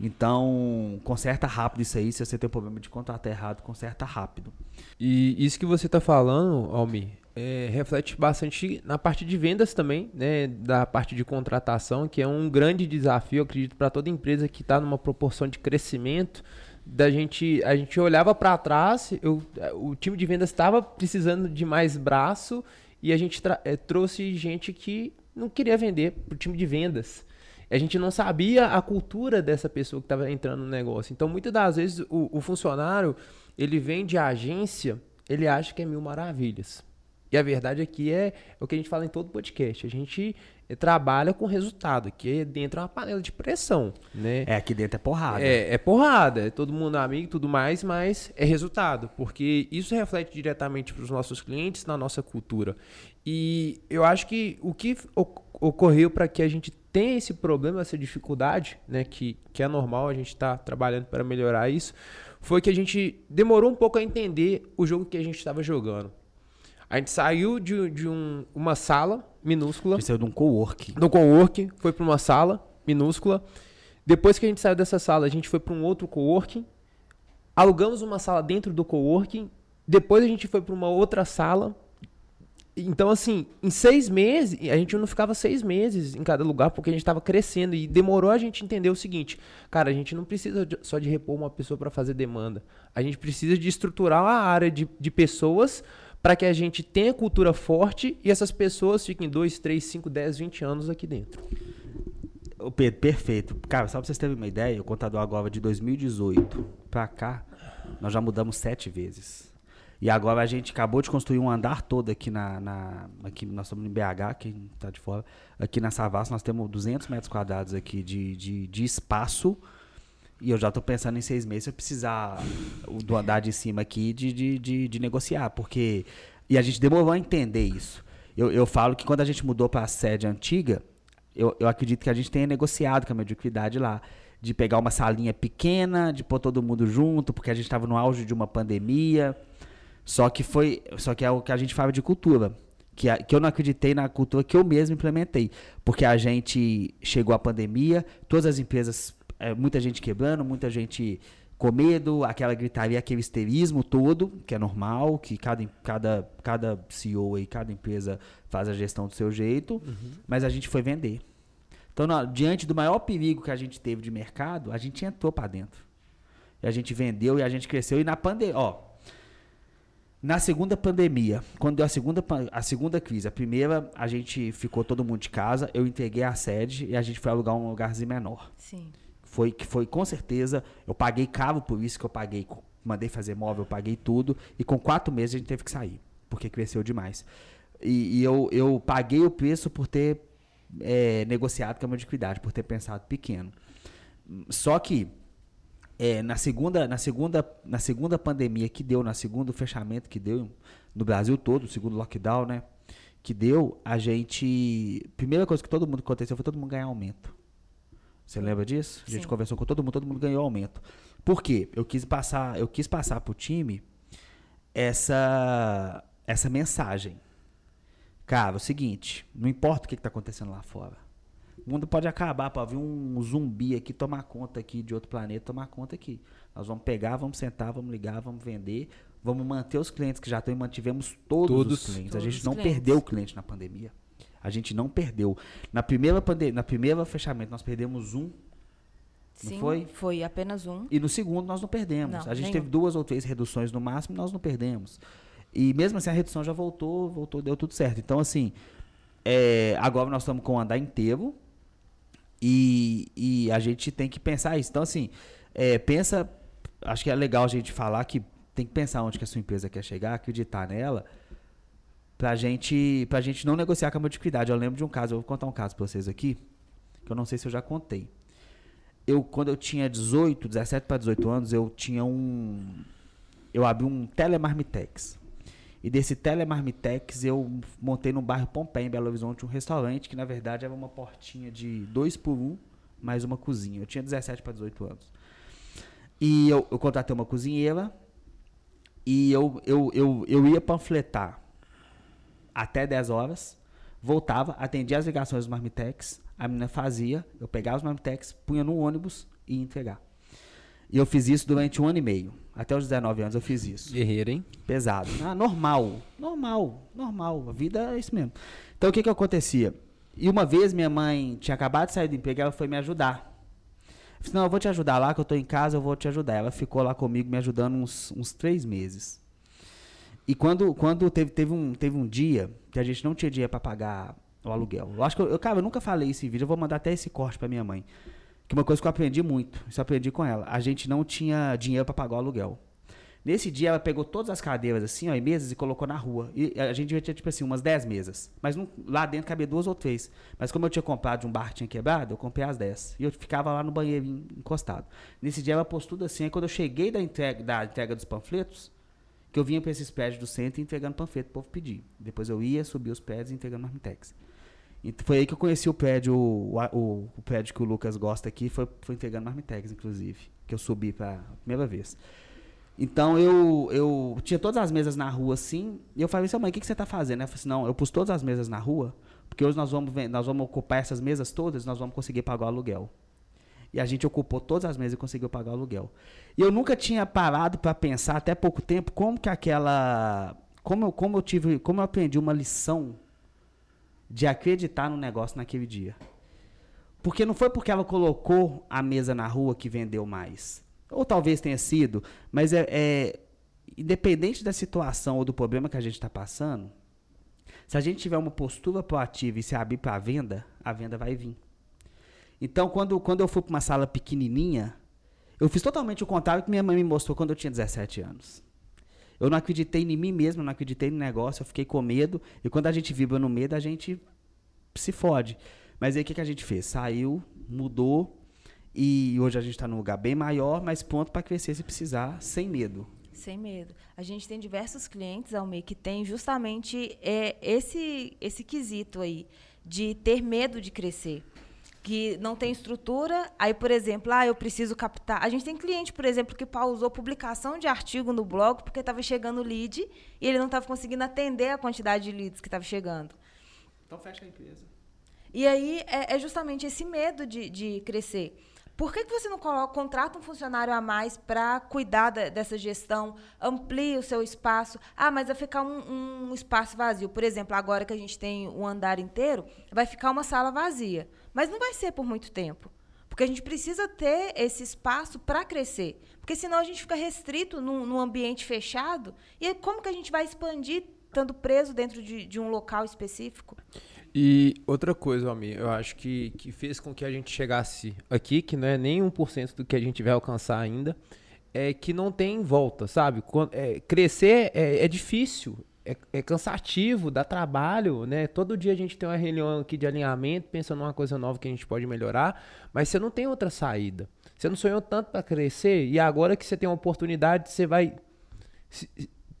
Então, conserta rápido isso aí. Se você tem problema de contratar errado, conserta rápido. E isso que você está falando, Almir, é, reflete bastante na parte de vendas também, né, da parte de contratação, que é um grande desafio, acredito, para toda empresa que está numa proporção de crescimento. Da gente, a gente olhava para trás, eu, o time de vendas estava precisando de mais braço e a gente é, trouxe gente que não queria vender para o time de vendas. A gente não sabia a cultura dessa pessoa que estava entrando no negócio. Então, muitas das vezes, o, o funcionário ele vem de agência, ele acha que é mil maravilhas E a verdade aqui é, é o que a gente fala em todo podcast. A gente eh, trabalha com resultado, que dentro é uma panela de pressão, né? É, aqui dentro é porrada. É, é porrada, é todo mundo amigo e tudo mais, mas é resultado, porque isso reflete diretamente para os nossos clientes, na nossa cultura. E eu acho que o que ocorreu para que a gente tenha esse problema, essa dificuldade, né, que, que é normal, a gente está trabalhando para melhorar isso, foi que a gente demorou um pouco a entender o jogo que a gente estava jogando. A gente saiu de, de um, uma sala minúscula. A gente saiu de um coworking. Do coworking, foi para uma sala minúscula. Depois que a gente saiu dessa sala, a gente foi para um outro coworking. Alugamos uma sala dentro do coworking. Depois a gente foi para uma outra sala. Então, assim, em seis meses, a gente não ficava seis meses em cada lugar porque a gente estava crescendo e demorou a gente entender o seguinte: cara, a gente não precisa só de repor uma pessoa para fazer demanda. A gente precisa de estruturar a área de, de pessoas para que a gente tenha cultura forte e essas pessoas fiquem 2, 3, 5, 10, 20 anos aqui dentro. O Pedro, perfeito. Cara, só para vocês terem uma ideia, o contador agora de 2018 para cá, nós já mudamos sete vezes. E agora a gente acabou de construir um andar todo aqui na. na aqui nós estamos em BH, quem está de fora. Aqui na Savas nós temos 200 metros quadrados aqui de, de, de espaço e eu já estou pensando em seis meses se eu precisar do andar de cima aqui de, de, de, de, negociar, porque. E a gente demorou a entender isso. Eu, eu falo que quando a gente mudou para a sede antiga, eu, eu acredito que a gente tenha negociado com a mediocridade lá. De pegar uma salinha pequena, de pôr todo mundo junto, porque a gente estava no auge de uma pandemia. Só que foi. Só que é o que a gente fala de cultura. Que, a, que eu não acreditei na cultura que eu mesmo implementei. Porque a gente chegou à pandemia, todas as empresas é, muita gente quebrando, muita gente com medo, aquela gritaria, aquele histerismo todo, que é normal, que cada, cada, cada CEO e cada empresa faz a gestão do seu jeito, uhum. mas a gente foi vender. Então, diante do maior perigo que a gente teve de mercado, a gente entrou para dentro. E a gente vendeu e a gente cresceu. E na pandemia, ó, na segunda pandemia, quando deu a segunda, a segunda crise, a primeira a gente ficou todo mundo de casa, eu entreguei a sede e a gente foi alugar um lugarzinho menor. Sim foi que foi com certeza, eu paguei caro por isso que eu paguei, mandei fazer móvel, eu paguei tudo, e com quatro meses a gente teve que sair, porque cresceu demais. E, e eu, eu paguei o preço por ter é, negociado com a modiquidade, por ter pensado pequeno. Só que é, na segunda na segunda na segunda pandemia que deu, na segundo fechamento que deu no Brasil todo, o segundo lockdown, né? Que deu, a gente. Primeira coisa que todo mundo aconteceu foi todo mundo ganhar aumento. Você lembra disso? A gente Sim. conversou com todo mundo, todo mundo ganhou aumento. Por quê? Eu quis passar, eu quis passar pro time essa essa mensagem. Cara, é o seguinte, não importa o que está acontecendo lá fora. O mundo pode acabar, pode vir um zumbi aqui tomar conta aqui de outro planeta, tomar conta aqui. Nós vamos pegar, vamos sentar, vamos ligar, vamos vender, vamos manter os clientes que já estão e mantivemos todos, todos os clientes. Todos a gente não clientes. perdeu o cliente na pandemia. A gente não perdeu. Na primeira pandemia, na primeira fechamento, nós perdemos um. Sim, não foi? Foi apenas um. E no segundo nós não perdemos. Não, a gente nenhum. teve duas ou três reduções no máximo, nós não perdemos. E mesmo assim a redução já voltou, voltou, deu tudo certo. Então, assim, é, agora nós estamos com o andar inteiro e, e a gente tem que pensar isso. Então, assim, é, pensa. Acho que é legal a gente falar que tem que pensar onde que a sua empresa quer chegar, acreditar nela pra gente, pra gente não negociar com a modificidade. Eu lembro de um caso, eu vou contar um caso pra vocês aqui, que eu não sei se eu já contei. Eu, quando eu tinha 18, 17 para 18 anos, eu tinha um. Eu abri um Telemarmitex. E desse Telemarmitex eu montei no bairro Pompeia, em Belo Horizonte, um restaurante que na verdade era uma portinha de dois por um, mais uma cozinha. Eu tinha 17 para 18 anos. E eu, eu contratei uma cozinheira e eu, eu, eu, eu ia panfletar até 10 horas, voltava, atendia as ligações dos Marmitex, a menina fazia, eu pegava os Marmitex, punha no ônibus e ia entregar. E eu fiz isso durante um ano e meio. Até os 19 anos eu fiz isso. Guerreiro, hein? Pesado. Ah, normal. Normal. Normal. A vida é isso mesmo. Então o que que acontecia? E uma vez minha mãe tinha acabado de sair do emprego, ela foi me ajudar. Eu disse, não, eu vou te ajudar lá, que eu tô em casa, eu vou te ajudar. Ela ficou lá comigo me ajudando uns, uns três meses. E quando, quando teve, teve, um, teve um dia que a gente não tinha dinheiro para pagar o aluguel. Eu acho que eu, eu, cara, eu nunca falei esse vídeo, eu vou mandar até esse corte para minha mãe. Que uma coisa que eu aprendi muito, isso eu aprendi com ela. A gente não tinha dinheiro para pagar o aluguel. Nesse dia ela pegou todas as cadeiras assim, ó, e mesas e colocou na rua. E a gente ter, tipo assim, umas 10 mesas. Mas não, lá dentro cabia duas ou três. Mas como eu tinha comprado de um bar tinha quebrado, eu comprei as 10. E eu ficava lá no banheiro encostado. Nesse dia ela pôs tudo assim. Aí quando eu cheguei da entrega, da entrega dos panfletos, que eu vinha para esses prédios do centro entregando panfleto o povo pedir. Depois eu ia, subia os prédios entregando marmitex. Foi aí que eu conheci o prédio, o, o, o prédio que o Lucas gosta aqui, foi, foi entregando marmitex, inclusive. Que eu subi para primeira vez. Então eu, eu tinha todas as mesas na rua assim, e eu falei assim, mãe, o que, que você está fazendo? Ela falou assim, não, eu pus todas as mesas na rua, porque hoje nós vamos, nós vamos ocupar essas mesas todas, nós vamos conseguir pagar o aluguel. E a gente ocupou todas as mesas e conseguiu pagar o aluguel. E eu nunca tinha parado para pensar até pouco tempo como que aquela como eu, como eu tive, como eu aprendi uma lição de acreditar no negócio naquele dia. Porque não foi porque ela colocou a mesa na rua que vendeu mais. Ou talvez tenha sido, mas é, é independente da situação ou do problema que a gente está passando, se a gente tiver uma postura proativa e se abrir para a venda, a venda vai vir. Então, quando, quando eu fui para uma sala pequenininha, eu fiz totalmente o contrário que minha mãe me mostrou quando eu tinha 17 anos. Eu não acreditei em mim mesmo, não acreditei no negócio, eu fiquei com medo. E quando a gente vibra no medo, a gente se fode. Mas aí o que, que a gente fez? Saiu, mudou, e hoje a gente está num lugar bem maior, mas pronto para crescer se precisar, sem medo. Sem medo. A gente tem diversos clientes, Almir, que tem justamente é, esse, esse quesito aí, de ter medo de crescer. Que não tem estrutura, aí, por exemplo, ah, eu preciso captar. A gente tem cliente, por exemplo, que pausou publicação de artigo no blog porque estava chegando lead e ele não estava conseguindo atender a quantidade de leads que estava chegando. Então fecha a empresa. E aí é, é justamente esse medo de, de crescer. Por que, que você não coloca, contrata um funcionário a mais para cuidar da, dessa gestão, amplie o seu espaço? Ah, mas vai ficar um, um, espaço vazio. Por exemplo, agora que a gente tem um andar inteiro, vai ficar uma sala vazia. Mas não vai ser por muito tempo. Porque a gente precisa ter esse espaço para crescer. Porque senão a gente fica restrito num, num, ambiente fechado. E como que a gente vai expandir estando preso dentro de, de um local específico? E outra coisa, Almir, eu acho que, que fez com que a gente chegasse aqui, que não é nem 1% do que a gente vai alcançar ainda, é que não tem volta, sabe? Quando, é, crescer é, é difícil, é, é, cansativo, dá trabalho, né? Todo dia a gente tem uma reunião aqui de alinhamento, pensando numa coisa nova que a gente pode melhorar, mas você não tem outra saída. Você não sonhou tanto para crescer e agora que você tem uma oportunidade, você vai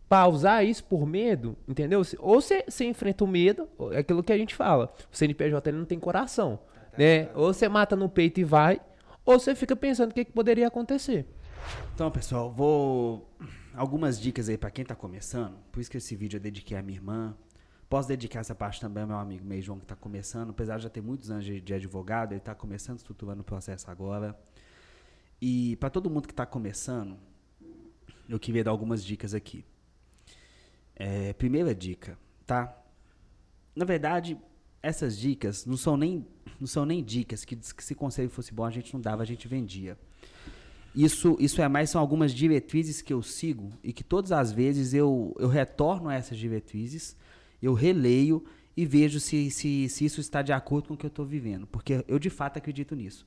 pausar isso por medo, entendeu? Ou você, você enfrenta o medo, é aquilo que a gente fala. O CNPJ ele não tem coração, né? Ou você mata no peito e vai, ou você fica pensando o que, que poderia acontecer. Então, pessoal, vou algumas dicas aí para quem tá começando. Por isso que esse vídeo eu dediquei à minha irmã. Posso dedicar essa parte também ao meu amigo meio João que está começando, apesar de já ter muitos anos de, advogado, ele está começando, estruturando o processo agora. E para todo mundo que está começando, eu queria dar algumas dicas aqui. É, primeira dica, tá? Na verdade, essas dicas não são nem, não são nem dicas que, que se conselho fosse bom a gente não dava, a gente vendia. Isso, isso é mais, são algumas diretrizes que eu sigo e que todas as vezes eu, eu retorno a essas diretrizes, eu releio e vejo se, se, se isso está de acordo com o que eu estou vivendo. Porque eu de fato acredito nisso.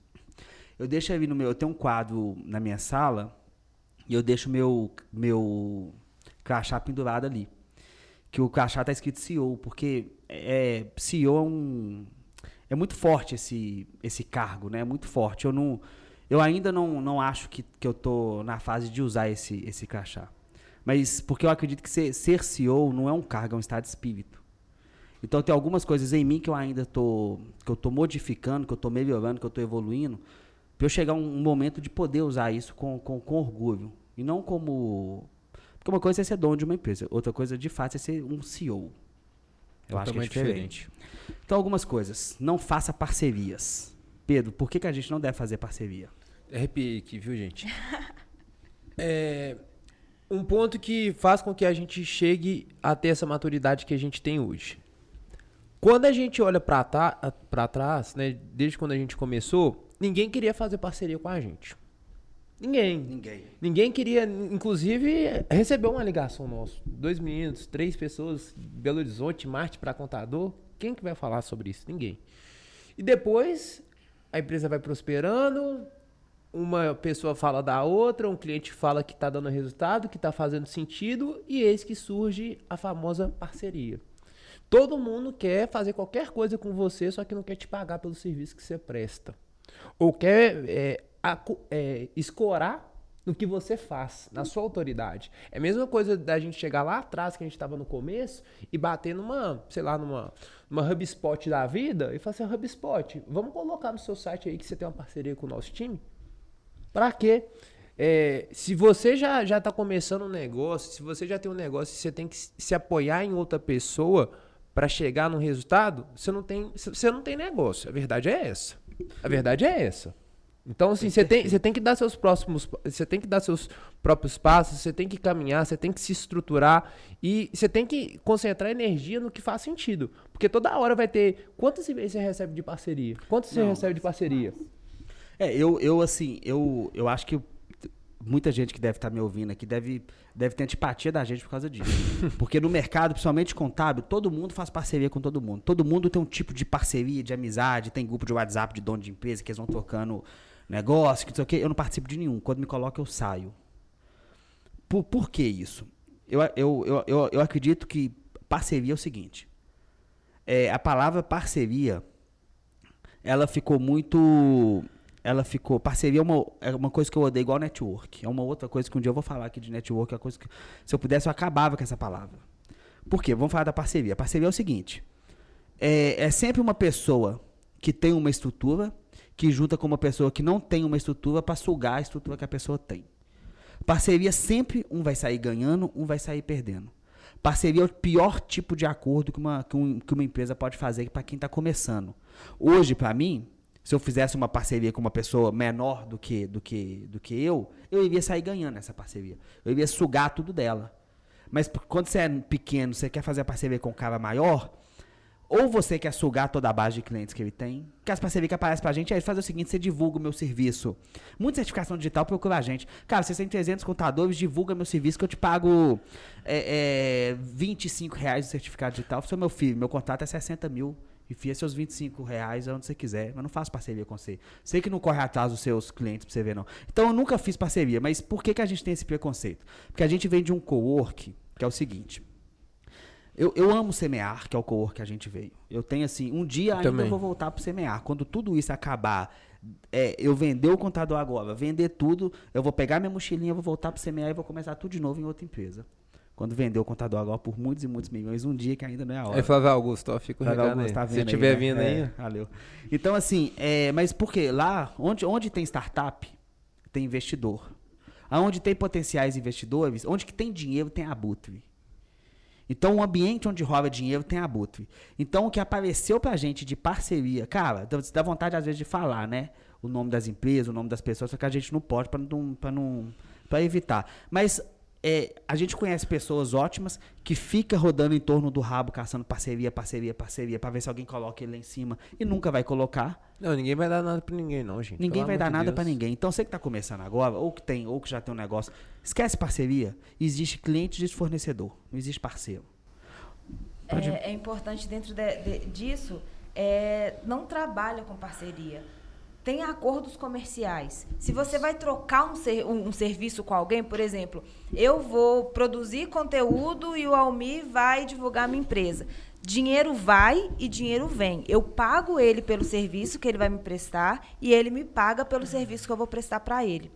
Eu deixo ali no meu. Eu tenho um quadro na minha sala e eu deixo meu, meu crachá pendurado ali que o crachá tá escrito CEO, porque é, CEO é um. É muito forte esse, esse cargo, né? É muito forte. Eu não. Eu ainda não, não acho que, que eu tô na fase de usar esse, esse crachá. Mas porque eu acredito que ser, ser CEO não é um cargo, é um estado de espírito. Então tem algumas coisas em mim que eu ainda tô, que eu tô modificando, que eu tô melhorando, que eu tô evoluindo, para eu chegar um, um momento de poder usar isso com, com, com orgulho. E não como porque uma coisa é ser dono de uma empresa, outra coisa de fato é ser um CEO. Eu acho que é diferente. diferente. Então, algumas coisas. Não faça parcerias. Pedro, por que, que a gente não deve fazer parceria? Arrepiei aqui, viu, gente? é, um ponto que faz com que a gente chegue a ter essa maturidade que a gente tem hoje. Quando a gente olha para trás, né, desde quando a gente começou, ninguém queria fazer parceria com a gente. Ninguém. Ninguém. Ninguém queria, inclusive, receber uma ligação nossa. Dois meninos, três pessoas, Belo Horizonte, Marte para contador. Quem que vai falar sobre isso? Ninguém. E depois, a empresa vai prosperando, uma pessoa fala da outra, um cliente fala que está dando resultado, que está fazendo sentido, e eis que surge a famosa parceria. Todo mundo quer fazer qualquer coisa com você, só que não quer te pagar pelo serviço que você presta. Ou quer é, é, escorar no que você faz, na sua autoridade. É a mesma coisa da gente chegar lá atrás, que a gente estava no começo, e bater numa, sei lá, numa, numa HubSpot da vida, e falar assim, HubSpot, vamos colocar no seu site aí que você tem uma parceria com o nosso time? Pra quê? É, se você já, já tá começando um negócio, se você já tem um negócio e você tem que se apoiar em outra pessoa para chegar num resultado, você não tem, você não tem negócio. A verdade é essa. A verdade é essa. Então, assim, você tem, você tem que dar seus próximos, você tem que dar seus próprios passos, você tem que caminhar, você tem que se estruturar e você tem que concentrar energia no que faz sentido. Porque toda hora vai ter. Quantos e-mails você recebe de parceria? Quantos você recebe de parceria? É, eu, eu assim, eu, eu acho que muita gente que deve estar me ouvindo aqui deve, deve ter antipatia da gente por causa disso. Porque no mercado, principalmente contábil, todo mundo faz parceria com todo mundo. Todo mundo tem um tipo de parceria, de amizade, tem grupo de WhatsApp de dono de empresa que eles vão tocando negócio, que não sei o quê. Eu não participo de nenhum. Quando me coloca, eu saio. Por, por que isso? Eu, eu, eu, eu, eu acredito que parceria é o seguinte. É, a palavra parceria, ela ficou muito. Ela ficou. Parceria é uma, é uma coisa que eu odeio igual network. É uma outra coisa que um dia eu vou falar aqui de network. É coisa que, se eu pudesse, eu acabava com essa palavra. Por quê? Vamos falar da parceria. A parceria é o seguinte: é, é sempre uma pessoa que tem uma estrutura que junta com uma pessoa que não tem uma estrutura para sugar a estrutura que a pessoa tem. Parceria sempre um vai sair ganhando, um vai sair perdendo. Parceria é o pior tipo de acordo que uma, que um- que uma empresa pode fazer para quem está começando. Hoje, para mim, se eu fizesse uma parceria com uma pessoa menor do que, do, que, do que eu, eu iria sair ganhando essa parceria. Eu iria sugar tudo dela. Mas quando você é pequeno, você quer fazer a parceria com um cara maior, ou você quer sugar toda a base de clientes que ele tem, que as parcerias que aparecem pra gente é fazer o seguinte, você divulga o meu serviço. Muita certificação digital procura a gente. Cara, vocês têm 300 contadores, divulga meu serviço que eu te pago é, é, 25 reais de certificado digital. Você é meu filho, meu contrato é 60 mil. Enfia seus 25 reais onde você quiser, mas não faço parceria com você. Sei que não corre atrás dos seus clientes pra você ver, não. Então eu nunca fiz parceria, mas por que, que a gente tem esse preconceito? Porque a gente vem de um co-work, que é o seguinte. Eu, eu amo semear, que é o co que a gente veio. Eu tenho assim, um dia ainda Também. eu vou voltar pro semear. Quando tudo isso acabar, é, eu vender o contador agora, vender tudo, eu vou pegar minha mochilinha, vou voltar pro semear e vou começar tudo de novo em outra empresa. Quando vender o contador agora por muitos e muitos milhões, um dia que ainda não é a hora. Aí Flávio Augusto, ó, fica o Flávio. Augusto, tá Se vendo estiver né? vindo É, aí, Valeu. Então, assim, é, mas por quê? Lá, onde, onde tem startup, tem investidor. Aonde tem potenciais investidores, onde que tem dinheiro, tem abutre. Então, o ambiente onde rola dinheiro tem abutre. Então, o que apareceu pra gente de parceria, cara, dá- vontade às vezes de falar, né? O nome das empresas, o nome das pessoas, só que a gente não pode pra não, pra não, pra evitar. Mas é, a gente conhece pessoas ótimas que fica rodando em torno do rabo, caçando parceria, parceria, parceria, pra ver se alguém coloca ele lá em cima e nunca vai colocar. Não, ninguém vai dar nada pra ninguém, não, gente. Ninguém Pelo vai dar de nada pra ninguém. Então, você que tá começando agora, ou que tem, ou que já tem um negócio, esquece parceria. Existe cliente, existe fornecedor, não existe parceiro. Pode- É, é importante dentro de- de- disso, é, não trabalha com parceria. Tem acordos comerciais. Se você vai trocar um, ser- um- um serviço com alguém, por exemplo, eu vou produzir conteúdo e o Almir vai divulgar minha empresa. Dinheiro vai e dinheiro vem. Eu pago ele pelo serviço que ele vai me prestar e ele me paga pelo serviço que eu vou prestar para ele.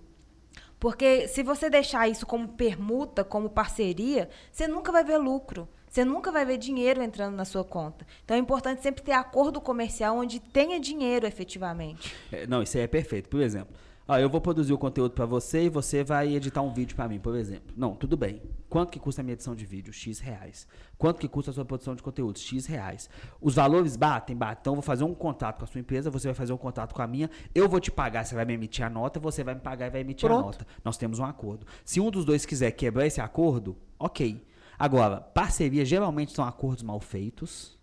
Porque se você deixar isso como permuta, como parceria, você nunca vai ver lucro. Você nunca vai ver dinheiro entrando na sua conta. Então é importante sempre ter acordo comercial onde tenha dinheiro efetivamente. É, não, isso aí é perfeito. Por exemplo, ó, eu vou produzir o conteúdo pra você e você vai editar um vídeo pra mim, por exemplo. Não, tudo bem. Quanto que custa a minha edição de vídeo? X reais. Quanto que custa a sua produção de conteúdo? X reais. Os valores batem, batem. Então eu vou fazer um contrato com a sua empresa, você vai fazer um contrato com a minha. Eu vou te pagar, você vai me emitir a nota, você vai me pagar e vai emitir a Pronto. nota. Nós temos um acordo. Se um dos dois quiser quebrar esse acordo, ok. Agora, parceria geralmente são acordos mal feitos,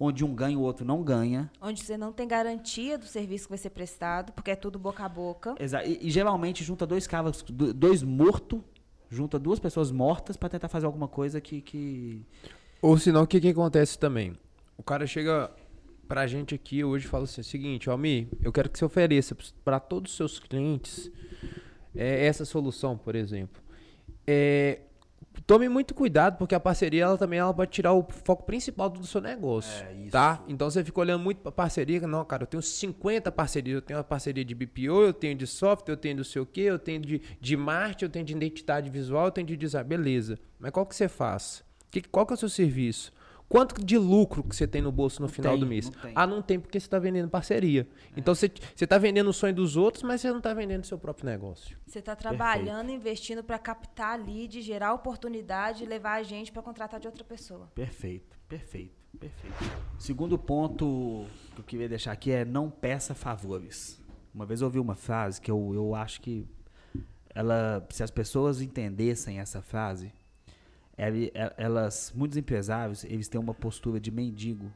onde um ganha e o outro não ganha. Onde você não tem garantia do serviço que vai ser prestado, porque é tudo boca a boca. Exa e, e geralmente junta dois do- dois mortos, junta duas pessoas mortas pra tentar fazer alguma coisa que. que... Ou senão, o que, que acontece também? O cara chega pra gente aqui hoje fala assim, o seguinte, Almi, eu quero que você ofereça para todos os seus clientes é, essa solução, por exemplo. É, tome muito cuidado, porque a parceria ela também ela pode tirar o foco principal do seu negócio, É, isso. tá? Então você fica olhando muito pra parceria, não, cara, eu tenho 50 parcerias, eu tenho uma parceria de BPO, eu tenho de software, eu tenho do sei o quê, eu tenho de, de marketing, eu tenho de identidade visual, eu tenho de design, beleza. Mas qual que você faz? Que, qual que é o seu serviço? Quanto de lucro que você tem no bolso no Não final tem, do mês? não. Ah, não tem porque você está vendendo parceria. Então você está vendendo o sonho dos outros, mas você não está vendendo o seu próprio negócio. Você está trabalhando, investindo para captar lead, gerar oportunidade e levar a gente para contratar de outra pessoa. Perfeito, perfeito, perfeito. Segundo ponto que eu queria deixar aqui é não peça favores. Uma vez eu ouvi uma frase que eu, eu acho que ela, se as pessoas entendessem essa frase, elas, muitos empresários, eles têm uma postura de mendigo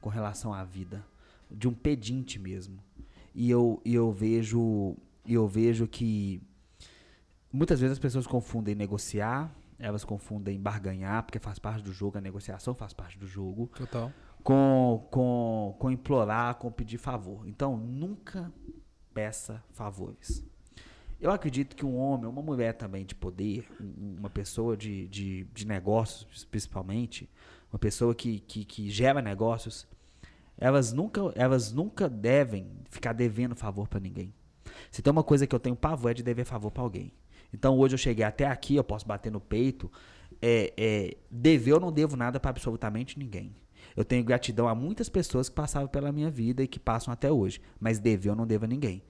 com relação à vida, de um pedinte mesmo. E eu, e eu vejo, eu vejo que muitas vezes as pessoas confundem negociar, elas confundem barganhar, porque faz parte do jogo, a negociação faz parte do jogo, Total. com, com, com implorar, com pedir favor. Então, nunca peça favores. Eu acredito que um homem, uma mulher também de poder, um- uma pessoa de, de, de negócios, principalmente, uma pessoa que, que, que gera negócios, elas nunca, elas nunca devem ficar devendo favor para ninguém. Se tem uma coisa que eu tenho pavor é de dever favor para alguém. Então hoje eu cheguei até aqui, eu posso bater no peito. É, é, dever eu não devo nada para absolutamente ninguém. Eu tenho gratidão a muitas pessoas que passaram pela minha vida e que passam até hoje. Mas dever eu não devo a ninguém.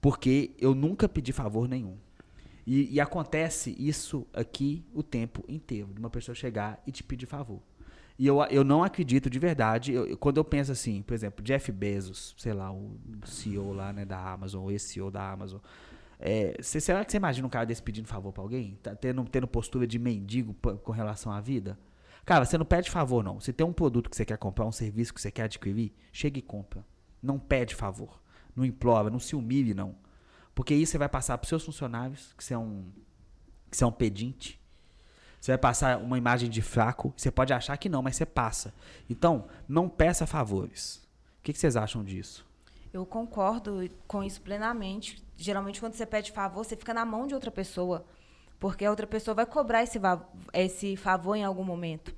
Porque eu nunca pedi favor nenhum. E, e acontece isso aqui o tempo inteiro, de uma pessoa chegar e te pedir favor. E eu, eu não acredito de verdade, eu- quando eu penso assim, por exemplo, Jeff Bezos, sei lá, o CEO lá né, da Amazon, ou esse CEO da Amazon, é, cê- será que você imagina um cara desse pedindo favor pra alguém? Tá tendo, tendo postura de mendigo com relação à vida? Cara, você não pede favor, não. Se tem um produto que você quer comprar, um serviço que você quer adquirir, chega e compra. Não pede favor. Não implora, não se humilhe, não. Porque isso você vai passar pros seus funcionários, que você é um, que você é um pedinte. Você vai passar uma imagem de fraco. Você pode achar que não, mas você passa. Então, não peça favores. O que, que vocês acham disso? Eu concordo com isso plenamente. Geralmente, quando você pede favor, você fica na mão de outra pessoa. Porque a outra pessoa vai cobrar esse, esse favor em algum momento.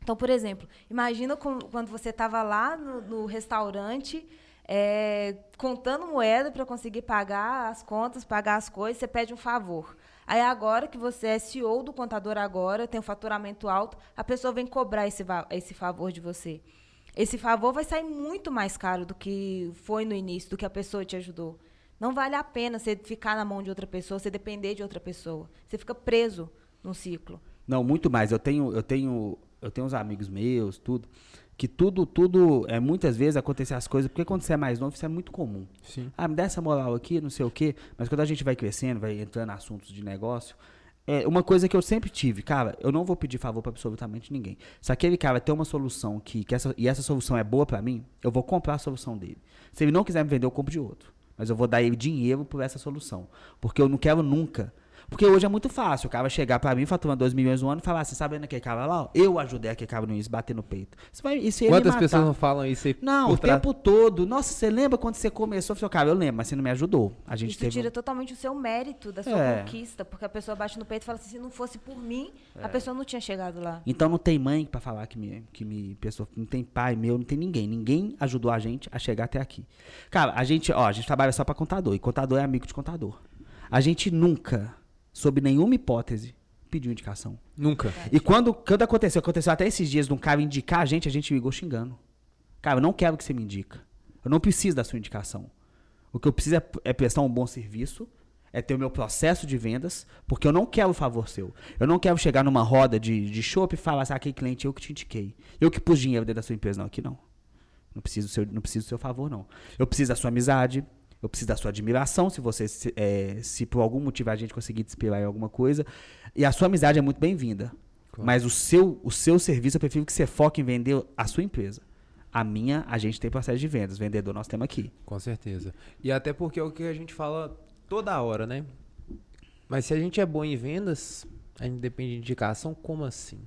Então, por exemplo, imagina quando você estava lá no, no restaurante, é, contando moeda para conseguir pagar as contas, pagar as coisas, você pede um favor. Aí agora que você é CEO do contador agora, tem um faturamento alto, a pessoa vem cobrar esse, esse favor de você. Esse favor vai sair muito mais caro do que foi no início, do que a pessoa te ajudou. Não vale a pena você ficar na mão de outra pessoa, você depender de outra pessoa. Você fica preso num ciclo. Não, muito mais. Eu tenho, eu tenho, eu tenho uns amigos meus, tudo, que tudo, tudo, é muitas vezes acontecer as coisas, porque quando você é mais novo, isso é muito comum. Sim. Ah, me dá essa moral aqui, não sei o quê. Mas quando a gente vai crescendo, vai entrando em assuntos de negócio, é uma coisa que eu sempre tive, cara, eu não vou pedir favor pra absolutamente ninguém. Se aquele cara tem uma solução que, que essa, e essa solução é boa pra mim, eu vou comprar a solução dele. Se ele não quiser me vender, eu compro de outro. Mas eu vou dar ele dinheiro por essa solução. Porque eu não quero nunca. Porque hoje é muito fácil. O cara chegar pra mim, faturando 2 milhões no ano, e falar assim: sabendo aquele cara lá, ó, eu ajudei aquele cara no isso, bater no peito. Isso vai, isso ia me Quantas matar. pessoas não falam isso aí? Não, por o tempo todo. Nossa, você lembra quando você começou? Eu falei, cara, eu lembro, mas você não me ajudou. A gente Isso teve. um tira totalmente o seu mérito da sua É. conquista, porque a pessoa bate no peito e fala assim, se não fosse por mim, a pessoa não tinha chegado lá. Então não tem mãe pra falar que me, que me pessoa, não tem pai meu, não tem ninguém. Ninguém ajudou a gente a chegar até aqui. Cara, a gente, ó, a gente trabalha só pra contador e contador é amigo de contador. A gente nunca, sob nenhuma hipótese, pediu indicação. Nunca. E quando, quando aconteceu, aconteceu até esses dias de um cara indicar a gente, a gente ligou xingando. Cara, eu não quero que você me indica. Eu não preciso da sua indicação. O que eu preciso é, é prestar um bom serviço, é ter o meu processo de vendas, porque eu não quero o favor seu. Eu não quero chegar numa roda de, de chopp e falar assim, ah, aquele cliente eu que te indiquei. Eu que pus dinheiro dentro da sua empresa. Não, aqui não. Não preciso, seu, não preciso do seu favor, não. Eu preciso da sua amizade, eu preciso da sua admiração, se você, se, é, se por algum motivo a gente conseguir te inspirar em alguma coisa. E a sua amizade é muito bem-vinda. Claro. Mas o seu, o seu serviço, eu prefiro que você foque em vender a sua empresa. A minha, a gente tem processo de vendas. Vendedor nós temos aqui. Com certeza. E até porque é o que a gente fala toda hora, né? Mas se a gente é bom em vendas, a gente depende de indicação, como assim?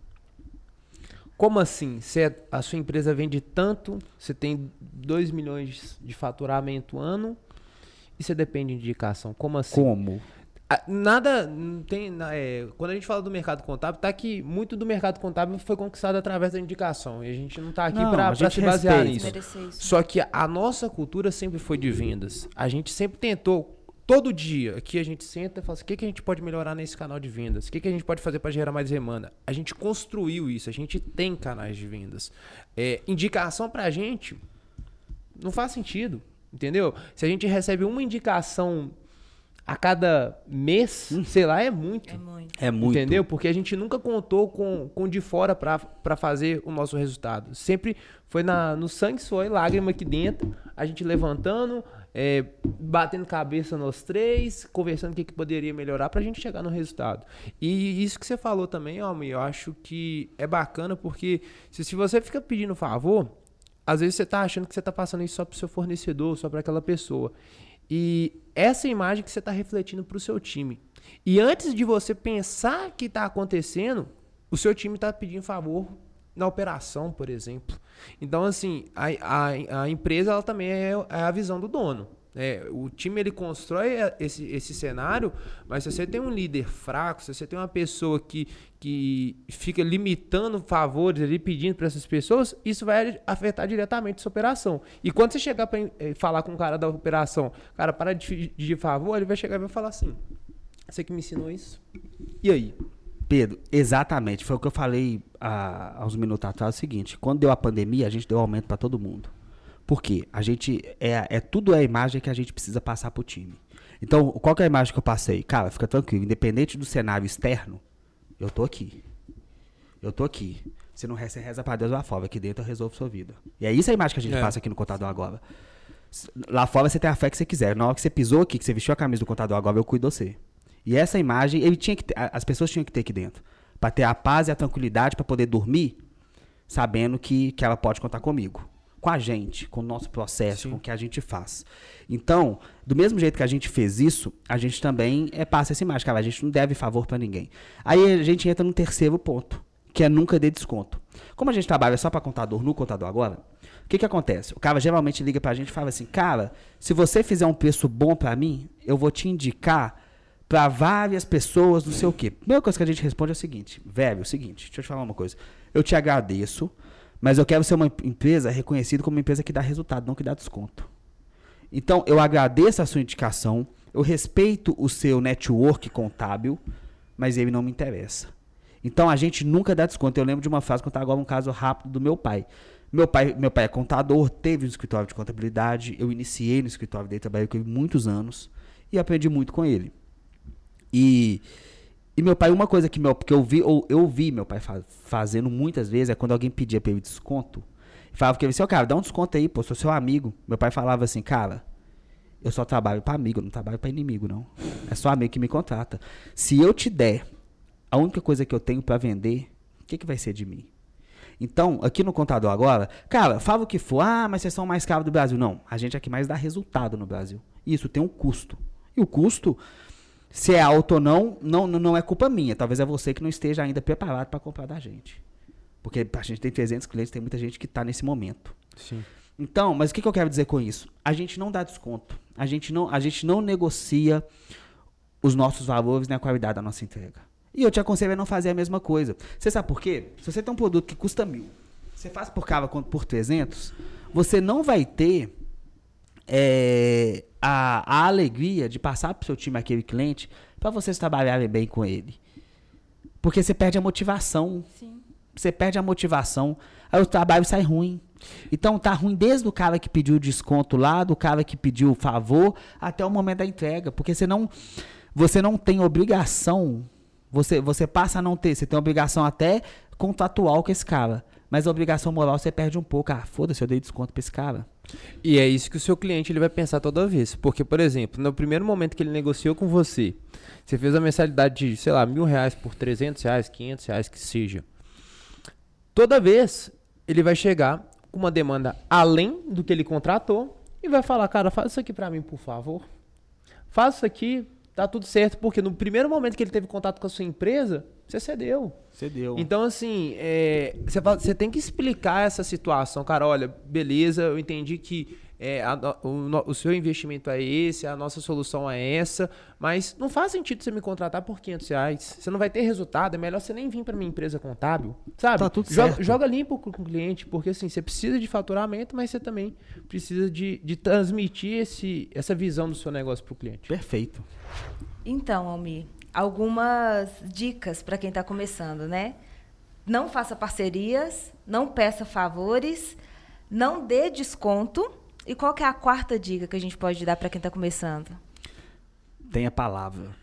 Como assim? Você, a sua empresa vende tanto, você tem 2 milhões de faturamento ano e você depende de indicação. Como assim? Como? Ah, Nada, tem. é, quando a gente fala do mercado contábil, tá que muito do mercado contábil foi conquistado através da indicação. E a gente não tá aqui Não, para a se basear respeita. nisso. Merecer isso. Só que a nossa cultura sempre foi de vendas. A gente sempre tentou, todo dia, aqui a gente senta e fala assim, o que, que a gente pode melhorar nesse canal de vendas? O que, que a gente pode fazer para gerar mais demanda? A gente construiu isso, a gente tem canais de vendas. É, indicação pra gente não faz sentido, entendeu? Se a gente recebe uma indicação a cada mês, sei lá, é muito. É muito. É muito. Entendeu? Porque a gente nunca contou com, com de fora pra pra fazer o nosso resultado. Sempre foi na, no sangue, foi lágrima aqui dentro, a gente levantando, é, batendo cabeça nós três, conversando o que, que poderia melhorar pra gente chegar no resultado. E isso que você falou também, ó, eu acho que é bacana porque se, se você fica pedindo favor, às vezes você tá achando que você tá passando isso só pro seu fornecedor, só para aquela pessoa. E essa imagem que você tá refletindo pro seu time. E antes de você pensar que tá acontecendo, o seu time tá pedindo favor na operação, por exemplo. Então, assim, a, a, a empresa ela também é, é a visão do dono. É, o time ele constrói esse, esse cenário, mas se você tem um líder fraco, se você tem uma pessoa que, que fica limitando favores ali, pedindo para essas pessoas, isso vai afetar diretamente sua operação. E quando você chegar para falar com o cara da operação, cara, para de pedir favor, ele vai chegar e vai falar assim: Você que me ensinou isso? E aí? Pedro, exatamente. Foi o que eu falei há, há uns minutos atrás. É o seguinte: quando deu a pandemia, a gente deu aumento para todo mundo. Por quê? A gente. É, é tudo a imagem que a gente precisa passar pro time. Então, qual que é a imagem que eu passei? Cara, fica tranquilo. Independente do cenário externo, eu tô aqui. Eu tô aqui. Se não reza, reza pra Deus lá fora. Aqui dentro eu resolvo sua vida. E é isso a imagem que a gente É. passa aqui no contador agora. Lá fora você tem a fé que você quiser. Na hora que você pisou aqui, que você vestiu a camisa do contador agora, eu cuido de você. E essa imagem, ele tinha que ter- as pessoas tinham que ter aqui dentro. Pra ter a paz e a tranquilidade pra poder dormir, sabendo que, que ela pode contar comigo. Com a gente, com o nosso processo, com o que a gente faz. Então, do mesmo jeito que a gente fez isso, a gente também é, passa essa imagem, cara. A gente não deve favor pra ninguém. Aí a gente entra no terceiro ponto, que é nunca dê desconto. Como a gente trabalha só pra contador, no contador agora, o que que acontece? O cara geralmente liga pra gente e fala assim, cara, se você fizer um preço bom pra mim, eu vou te indicar pra várias pessoas, não sei o quê. Primeira coisa que a gente responde é o seguinte, velho, é o seguinte, deixa eu te falar uma coisa. Eu te agradeço, mas eu quero ser uma empresa reconhecida como uma empresa que dá resultado, não que dá desconto. Então, eu agradeço a sua indicação, eu respeito o seu network contábil, mas ele não me interessa. Então, a gente nunca dá desconto. Eu lembro de uma frase, contar agora um caso rápido do meu pai. Meu pai, meu pai é contador, teve um escritório de contabilidade, eu iniciei no escritório dele, trabalhei com ele muitos anos e aprendi muito com ele. E, e meu pai, uma coisa que, meu, que eu, vi, eu, eu vi meu pai fa- fazendo muitas vezes é quando alguém pedia pra ele desconto, falava que ele disse, ô cara, dá um desconto aí, pô, sou seu amigo. Meu pai falava assim, cara, eu só trabalho pra amigo, eu não trabalho pra inimigo, não. É só amigo que me contrata. Se eu te der a única coisa que eu tenho pra vender, o que, que vai ser de mim? Então, aqui no contador agora, cara, fala o que for, ah, mas vocês são mais caro do Brasil. Não, a gente é que mais dá resultado no Brasil. Isso tem um custo. E o custo, se é alto ou não, não, não é culpa minha. Talvez é você que não esteja ainda preparado para comprar da gente. Porque a gente tem 300 clientes, tem muita gente que está nesse momento. Sim. Então, mas o que, que eu quero dizer com isso? A gente não dá desconto. A gente não, a gente não negocia os nossos valores nem a qualidade da nossa entrega. E eu te aconselho a não fazer a mesma coisa. Você sabe por quê? Se você tem um produto que custa mil, você faz por cava quanto por 300, você não vai ter é, a, a alegria de passar para o seu time aquele cliente para vocês trabalharem bem com ele. Porque você perde a motivação Sim. você perde a motivação, aí o trabalho sai ruim. Então tá ruim desde o cara que pediu o desconto lá, do cara que pediu o favor, até o momento da entrega, porque você não você não tem obrigação, você você passa a não ter, você tem obrigação até contratual com esse cara, mas a obrigação moral você perde um pouco. Ah, foda-se, eu dei desconto pra esse cara. E é isso que o seu cliente ele vai pensar toda vez. Porque, por exemplo, no primeiro momento que ele negociou com você, você fez a mensalidade de, sei lá, mil reais por 300 reais, 500 reais, que seja. Toda vez ele vai chegar com uma demanda além do que ele contratou e vai falar, cara, faz isso aqui pra mim, por favor. Faz isso aqui, tá tudo certo. Porque no primeiro momento que ele teve contato com a sua empresa, Você cedeu. Cedeu. Então, assim, é, você, você tem que explicar essa situação, cara. Olha, beleza, eu entendi que é, a o, o seu investimento é esse, a nossa solução é essa, mas não faz sentido você me contratar por 500 reais. Você não vai ter resultado, é melhor você nem vir para minha empresa contábil, sabe? Tá tudo joga, certo. joga limpo com o cliente, porque assim, você precisa de faturamento, mas você também precisa de, de transmitir esse, essa visão do seu negócio para o cliente. Perfeito. Então, Almir, algumas dicas para quem está começando, né? Não faça parcerias, não peça favores, não dê desconto. E qual que é a quarta dica que a gente pode dar para quem está começando? Tenha palavra.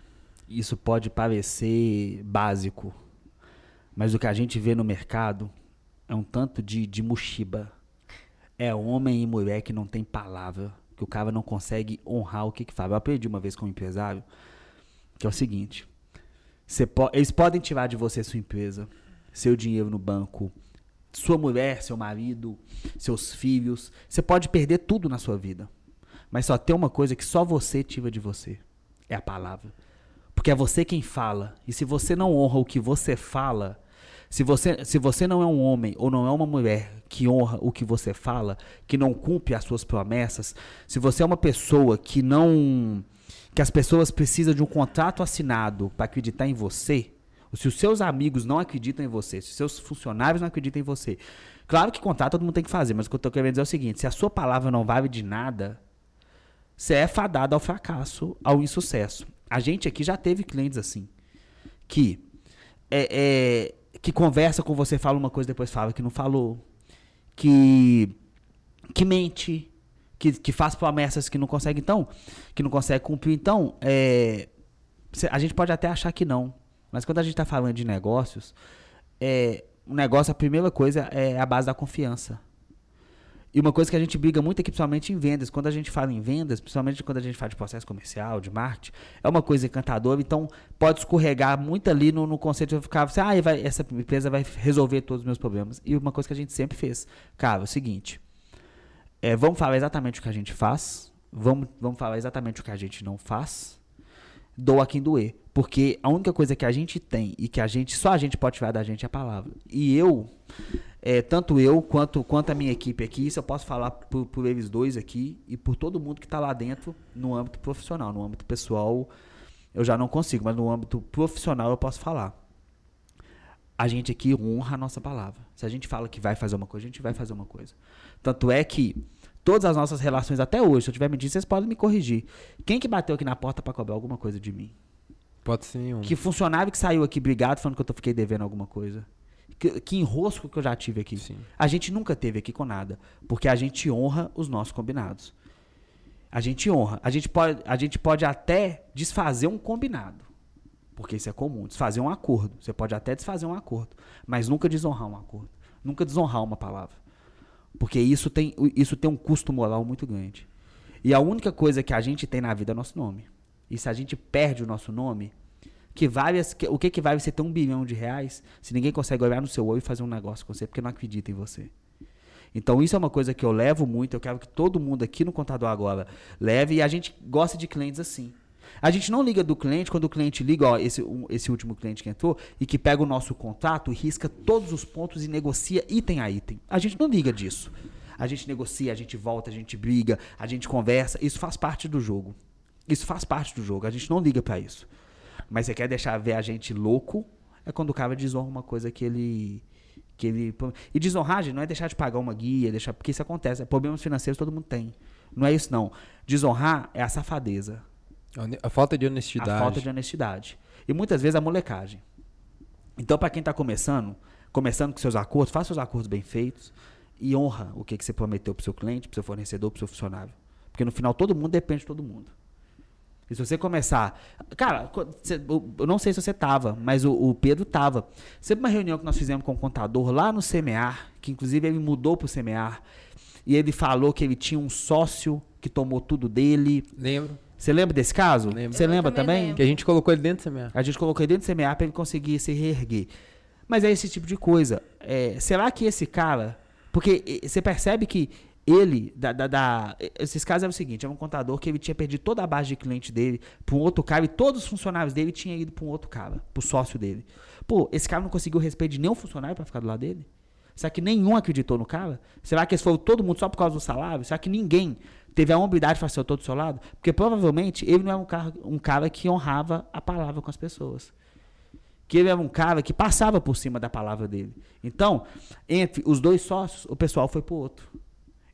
Isso pode parecer básico, mas o que a gente vê no mercado é um tanto de, de mochiba. É homem e mulher que não tem palavra, que o cara não consegue honrar o que que fala. Eu aprendi uma vez com um empresário, que é o seguinte, po- eles podem tirar de você sua empresa, seu dinheiro no banco, sua mulher, seu marido, seus filhos. Você pode perder tudo na sua vida. Mas só tem uma coisa que só você tira de você. É a palavra. Porque é você quem fala. E se você não honra o que você fala, se você, se você não é um homem ou não é uma mulher que honra o que você fala, que não cumpre as suas promessas, se você é uma pessoa que não. que as pessoas precisam de um contrato assinado para acreditar em você, se os seus amigos não acreditam em você, se os seus funcionários não acreditam em você. Claro que contrato todo mundo tem que fazer, mas o que eu tô querendo dizer é o seguinte: se a sua palavra não vale de nada, você é fadado ao fracasso, ao insucesso. A gente aqui já teve clientes assim, que é, é, que conversa com você, fala uma coisa, depois fala que não falou, que que mente, que, que faz promessas que não consegue então, que não consegue cumprir. Então, é, a gente pode até achar que não, mas quando a gente está falando de negócios, é, o negócio, a primeira coisa é a base da confiança. E uma coisa que a gente briga muito aqui, principalmente em vendas, quando a gente fala em vendas, principalmente quando a gente fala de processo comercial, de marketing, é uma coisa encantadora, então pode escorregar muito ali no, no conceito de ficar, você, ah, vai, essa empresa vai resolver todos os meus problemas. E uma coisa que a gente sempre fez, cara, é o seguinte, é, vamos falar exatamente o que a gente faz, vamos, vamos falar exatamente o que a gente não faz, doa quem doer. Porque a única coisa que a gente tem e que a gente, só a gente pode tirar da gente é a palavra. E eu, é, tanto eu quanto, quanto a minha equipe aqui, isso eu posso falar por, por eles dois aqui e por todo mundo que está lá dentro no âmbito profissional. No âmbito pessoal, eu já não consigo, mas no âmbito profissional eu posso falar. A gente aqui honra a nossa palavra. Se a gente fala que vai fazer uma coisa, a gente vai fazer uma coisa. Tanto é que todas as nossas relações até hoje, se eu tiver mentindo, vocês podem me corrigir. Quem que bateu aqui na porta para cobrar alguma coisa de mim? Pode ser nenhum. Que funcionário que saiu aqui brigado falando que eu fiquei devendo alguma coisa? Que, que enrosco que eu já tive aqui? Sim. A gente nunca teve aqui com nada. Porque a gente honra os nossos combinados. A gente honra. A gente pode, a gente pode até desfazer um combinado. Porque isso é comum. Desfazer um acordo. Você pode até desfazer um acordo. Mas nunca desonrar um acordo. Nunca desonrar uma palavra. Porque isso tem, isso tem um custo moral muito grande. E a única coisa que a gente tem na vida é nosso nome. E se a gente perde o nosso nome, que que- o que, que vale você ter um bilhão de reais se ninguém consegue olhar no seu olho e fazer um negócio com você porque não acredita em você? Então isso é uma coisa que eu levo muito, eu quero que todo mundo aqui no Contador Agora leve e a gente gosta de clientes assim. A gente não liga do cliente quando o cliente liga, ó, esse, um- esse último cliente que entrou, e que pega o nosso contrato risca todos os pontos e negocia item a item. A gente não liga disso. A gente negocia, a gente volta, a gente briga, a gente conversa. Isso faz parte do jogo. Isso faz parte do jogo. A gente não liga pra isso. Mas você quer deixar ver a gente louco, é quando o cara desonra uma coisa que ele. Que ele e desonragem não é deixar de pagar uma guia, deixar, porque isso acontece. Problemas financeiros todo mundo tem. Não é isso, não. Desonrar é a safadeza. A falta de honestidade. A falta de honestidade. E muitas vezes a molecagem. Então, para quem está começando, começando com seus acordos, faça seus acordos bem feitos e honra o que, que você prometeu para o seu cliente, para o seu fornecedor, para o seu funcionário. Porque no final todo mundo depende de todo mundo. E se você começar. Cara, eu não sei se você tava, mas o, o Pedro tava. Sempre uma reunião que nós fizemos com o contador lá no CMEAR, que inclusive ele mudou pro CMEAR, e ele falou que ele tinha um sócio que tomou tudo dele. Lembro. Você lembra desse caso? Lembro. Você lembra também também? Que a gente colocou ele dentro do CMA. A gente colocou ele dentro do CMA para ele conseguir se reerguer. Mas é esse tipo de coisa. É, será que esse cara. Porque você percebe que ele, da, da, da- esses casos eram o seguinte, era um contador que ele tinha perdido toda a base de cliente dele para um outro cara e todos os funcionários dele tinham ido para um outro cara, pro sócio dele. Pô, esse cara não conseguiu o respeito de nenhum funcionário para ficar do lado dele? Será que nenhum acreditou no cara? Será que eles foram todo mundo só por causa do salário? Será que ninguém teve a humildade de fazer eu tô do seu lado? Porque provavelmente ele não é um cara, um cara que honrava a palavra com as pessoas que ele era um cara que passava por cima da palavra dele. Então, entre os dois sócios, o pessoal foi pro outro.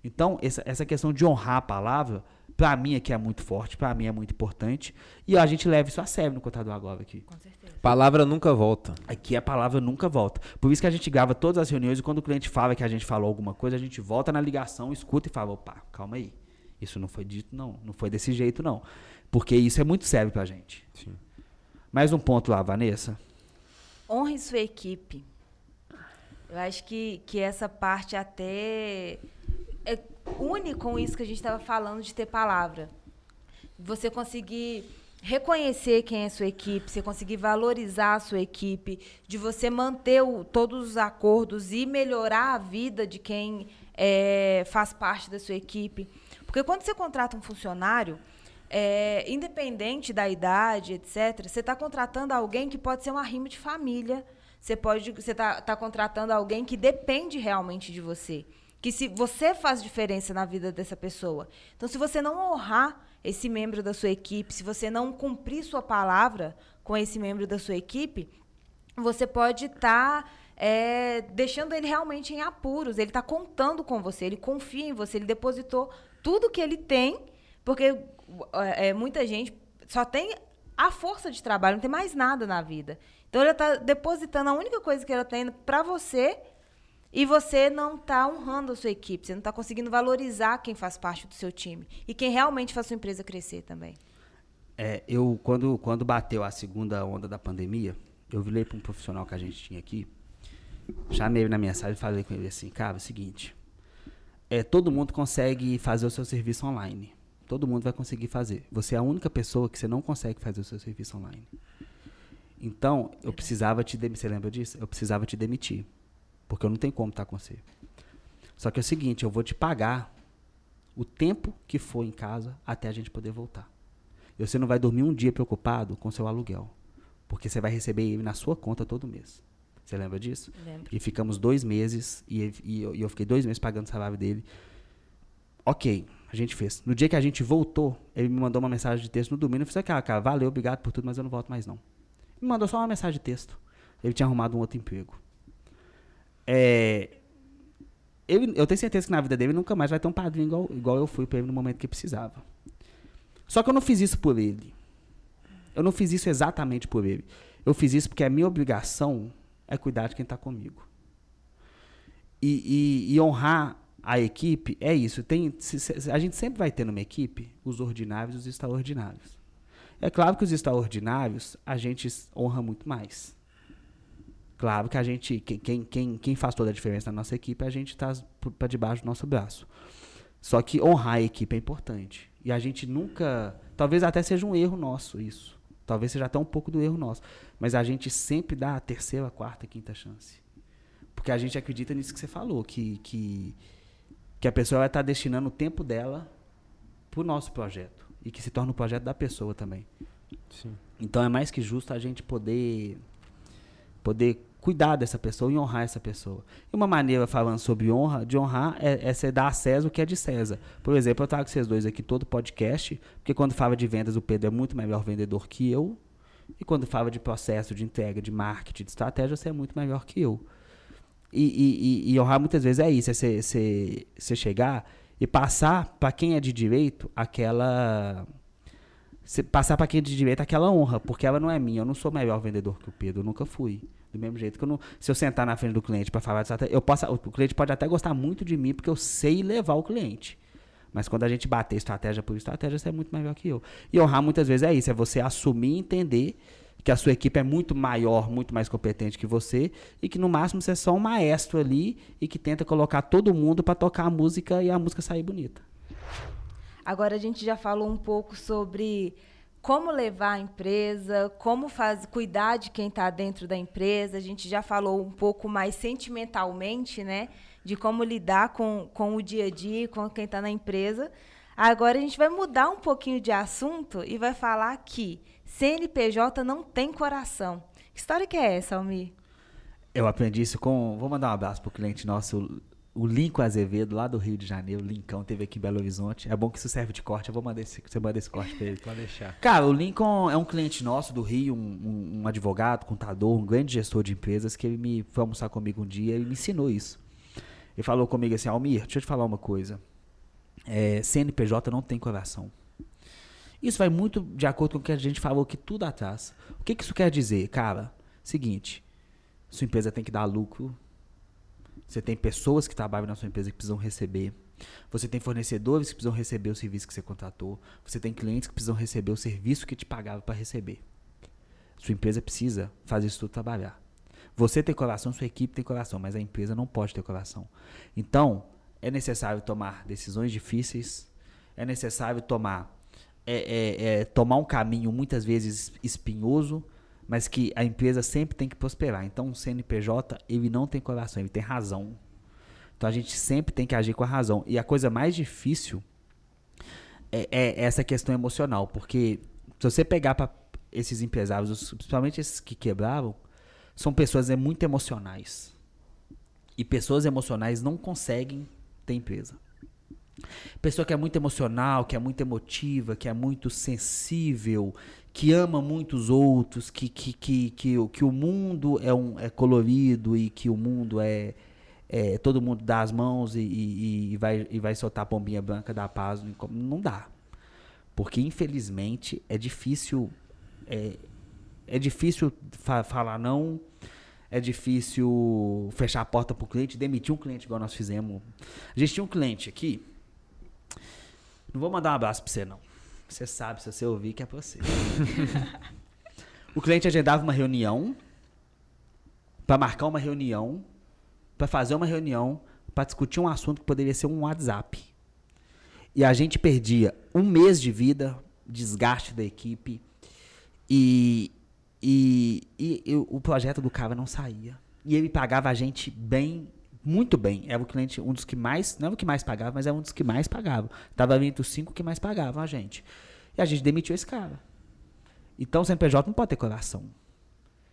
Então, essa, essa questão de honrar a palavra, para mim aqui é muito forte, para mim é muito importante, e a gente leva isso a sério no Contador Agora aqui. Com certeza. Palavra nunca volta. Aqui a palavra nunca volta. Por isso que a gente grava todas as reuniões e quando o cliente fala que a gente falou alguma coisa, a gente volta na ligação, escuta e fala, opa, calma aí. Isso não foi dito, não. Não foi desse jeito, não. Porque isso é muito sério pra gente. Sim. Mais um ponto lá, Vanessa. Honre sua equipe. Eu acho que, que essa parte até é une com isso que a gente estava falando de ter palavra. Você conseguir reconhecer quem é sua equipe, você conseguir valorizar a sua equipe, de você manter o- todos os acordos e melhorar a vida de quem é, faz parte da sua equipe. Porque quando você contrata um funcionário, é, independente da idade, etc., você está contratando alguém que pode ser uma rima de família. Você pode, você está tá contratando alguém que depende realmente de você. Que se você faz diferença na vida dessa pessoa. Então, se você não honrar esse membro da sua equipe, se você não cumprir sua palavra com esse membro da sua equipe, você pode estar deixando ele realmente em apuros. Ele está contando com você, ele confia em você, ele depositou tudo que ele tem, porque é, é, muita gente só tem a força de trabalho, não tem mais nada na vida. Então ele está depositando a única coisa que ela tem para você e você não está honrando a sua equipe, você não está conseguindo valorizar quem faz parte do seu time e quem realmente faz sua empresa crescer também. É, eu, quando, quando bateu a segunda onda da pandemia, eu virei para um profissional que a gente tinha aqui, chamei ele na mensagem e falei com ele assim, cara, é o seguinte, é, todo mundo consegue fazer o seu serviço online. Todo mundo vai conseguir fazer. Você é a única pessoa que você não consegue fazer o seu serviço online. Então, eu precisava te demitir. Você lembra disso? Eu precisava te demitir. Porque eu não tenho como estar com você. Só que é o seguinte, eu vou te pagar o tempo que for em casa até a gente poder voltar. E você não vai dormir um dia preocupado com seu aluguel. Porque você vai receber ele na sua conta todo mês. Você lembra disso? Lembro. E ficamos dois meses e, e eu, e eu fiquei dois meses pagando o salário dele. Ok, a gente fez. No dia que a gente voltou, ele me mandou uma mensagem de texto no domingo. Eu falei, cara, cara, valeu, obrigado por tudo, mas eu não volto mais não. Me mandou só uma mensagem de texto. Ele tinha arrumado um outro emprego. É, ele- eu tenho certeza que na vida dele nunca mais vai ter um padrinho igual, igual eu fui pra ele no momento que precisava. Só que eu não fiz isso por ele. Eu não fiz isso exatamente por ele. Eu fiz isso porque a minha obrigação é cuidar de quem está comigo. E, e- e honrar a equipe é isso. Tem, se- se- a gente sempre vai ter numa equipe os ordinários e os extraordinários. É claro que os extraordinários a gente honra muito mais. Claro que a gente, que- quem, quem, quem faz toda a diferença na nossa equipe, a gente está para debaixo do nosso braço. Só que honrar a equipe é importante. E a gente nunca. Talvez até seja um erro nosso isso. Talvez seja até um pouco do erro nosso. Mas a gente sempre dá a terceira, quarta, quinta chance. Porque a gente acredita nisso que você falou, que, que, que a pessoa vai estar destinando o tempo dela para o nosso projeto. E que se torna o projeto da pessoa também. Sim. Então é mais que justo a gente poder poder cuidar dessa pessoa e honrar essa pessoa. E uma maneira falando sobre honra, de honrar é, é você dar a César o que é de César. Por exemplo, eu trago vocês dois aqui todo podcast, porque quando fala de vendas o Pedro é muito melhor vendedor que eu, e quando fala de processo, de entrega, de marketing, de estratégia, você é muito melhor que eu. E, e, e, e honrar muitas vezes é isso, é você, chegar e passar para quem é de direito aquela passar para quem é de direito aquela honra, porque ela não é minha. Eu não sou melhor vendedor que o Pedro, eu nunca fui. Do mesmo jeito que eu não. Se eu sentar na frente do cliente para falar de estratégia, eu posso, o cliente pode até gostar muito de mim, porque eu sei levar o cliente. Mas quando a gente bater estratégia por estratégia, você é muito melhor que eu. E honrar muitas vezes é isso, é você assumir e entender que a sua equipe é muito maior, muito mais competente que você e que no máximo você é só um maestro ali e que tenta colocar todo mundo para tocar a música e a música sair bonita. Agora a gente já falou um pouco sobre como levar a empresa, como faz, cuidar de quem está dentro da empresa. A gente já falou um pouco mais sentimentalmente, né? De como lidar com, com o dia a dia, com quem está na empresa. Agora a gente vai mudar um pouquinho de assunto e vai falar que CNPJ não tem coração. Que história que é essa, Almir? Eu aprendi isso com. Vou mandar um abraço pro cliente nosso, o Lincoln Azevedo, lá do Rio de Janeiro. Lincão teve aqui em Belo Horizonte. É bom que isso serve de corte. Eu vou mandar esse, você manda esse corte pra ele. Pode deixar. Cara, o Lincoln é um cliente nosso do Rio, um, um advogado, contador, um grande gestor de empresas que ele me foi almoçar comigo um dia e me ensinou isso. Ele falou comigo assim: Almir, deixa eu te falar uma coisa. É, CNPJ não tem coração. Isso vai muito de acordo com o que a gente falou aqui tudo atrás. O que, que isso quer dizer? Cara, seguinte, sua empresa tem que dar lucro. Você tem pessoas que trabalham na sua empresa que precisam receber. Você tem fornecedores que precisam receber o serviço que você contratou. Você tem clientes que precisam receber o serviço que te pagava para receber. Sua empresa precisa fazer isso tudo trabalhar. Você tem coração, sua equipe tem coração, mas a empresa não pode ter coração. Então, é necessário tomar decisões difíceis, é necessário tomar, é, é, é, tomar um caminho muitas vezes espinhoso, mas que a empresa sempre tem que prosperar. Então, o CNPJ, ele não tem coração, ele tem razão. Então, a gente sempre tem que agir com a razão. E a coisa mais difícil é, é essa questão emocional, porque se você pegar para esses empresários, principalmente esses que quebraram, são pessoas é, muito emocionais. E pessoas emocionais não conseguem ter empresa. Pessoa que é muito emocional, que é muito emotiva, que é muito sensível, que ama muitos outros, que, que, que, que, que o mundo é, um, é colorido e que o mundo é, é todo mundo dá as mãos e, e, e, vai, e vai soltar a pombinha branca da paz. Não dá. Porque, infelizmente, é difícil. É, é difícil fa falar não. É difícil fechar a porta para o cliente, demitir um cliente igual nós fizemos. A gente tinha um cliente aqui. Não vou mandar um abraço para você, não. Você sabe, se você ouvir, que é pra você. o cliente agendava uma reunião para marcar uma reunião, para fazer uma reunião, para discutir um assunto que poderia ser um WhatsApp. E a gente perdia um mês de vida, desgaste da equipe, e, e, e, e o projeto do cara não saía. E ele pagava a gente bem muito bem. Era o cliente, um dos que mais, não era o que mais pagava, mas era um dos que mais pagava. Estava entre os cinco que mais pagavam a gente. E a gente demitiu esse cara. Então o CNPJ não pode ter coração.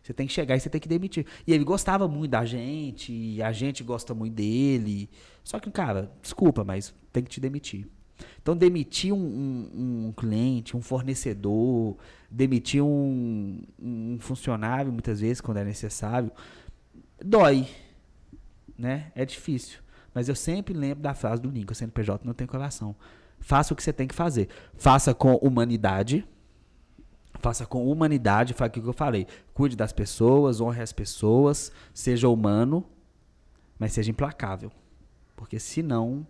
Você tem que chegar e você tem que demitir. E ele gostava muito da gente, e a gente gosta muito dele. Só que, cara, desculpa, mas tem que te demitir. Então, demitir um, um, um cliente, um fornecedor, demitir um, um funcionário, muitas vezes, quando é necessário, dói né? É difícil. Mas eu sempre lembro da frase do Lincoln, CNPJ não tem coração. Faça o que você tem que fazer. Faça com humanidade. Faça com humanidade, foi aquilo que eu falei. Cuide das pessoas, honre as pessoas, seja humano, mas seja implacável. Porque senão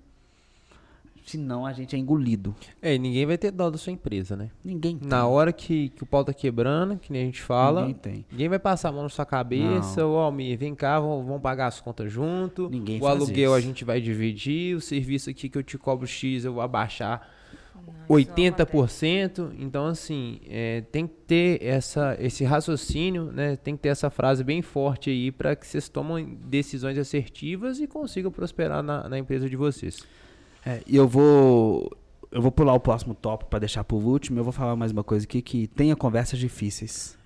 senão a gente é engolido. É, e ninguém vai ter dó da sua empresa, né? Ninguém tem. Na hora que, que o pau tá quebrando, que nem a gente fala, Ninguém tem. ninguém vai passar a mão na sua cabeça, ô Almir, vem cá, vamos, vamos pagar as contas junto. Ninguém o faz aluguel isso. a gente vai dividir, o serviço aqui que eu te cobro X eu vou abaixar Não, isso não acontece. 80%. Então, assim, é, tem que ter essa, esse raciocínio, né? Tem que ter essa frase bem forte aí para que vocês tomem decisões assertivas e consigam prosperar na, na empresa de vocês. É, e eu vou eu vou pular o próximo tópico para deixar por último. Eu vou falar mais uma coisa aqui que tenha conversas difíceis.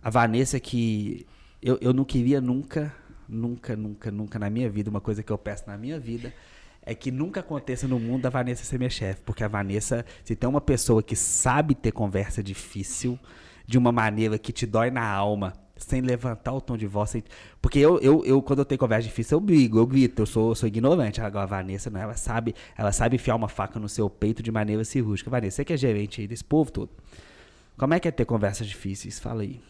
A Vanessa que eu, eu não queria nunca, nunca, nunca, nunca na minha vida, uma coisa que eu peço na minha vida é que nunca aconteça no mundo a Vanessa ser minha chefe, porque a Vanessa, se tem uma pessoa que sabe ter conversa difícil de uma maneira que te dói na alma, sem levantar o tom de voz, sem- porque eu, eu, eu quando eu tenho conversa difícil eu brigo, eu grito, eu sou, sou ignorante. Agora a Vanessa não, ela sabe, ela sabe enfiar uma faca no seu peito de maneira cirúrgica. Vanessa, você que é gerente aí desse povo todo. Como é que é ter conversas difíceis? Fala aí.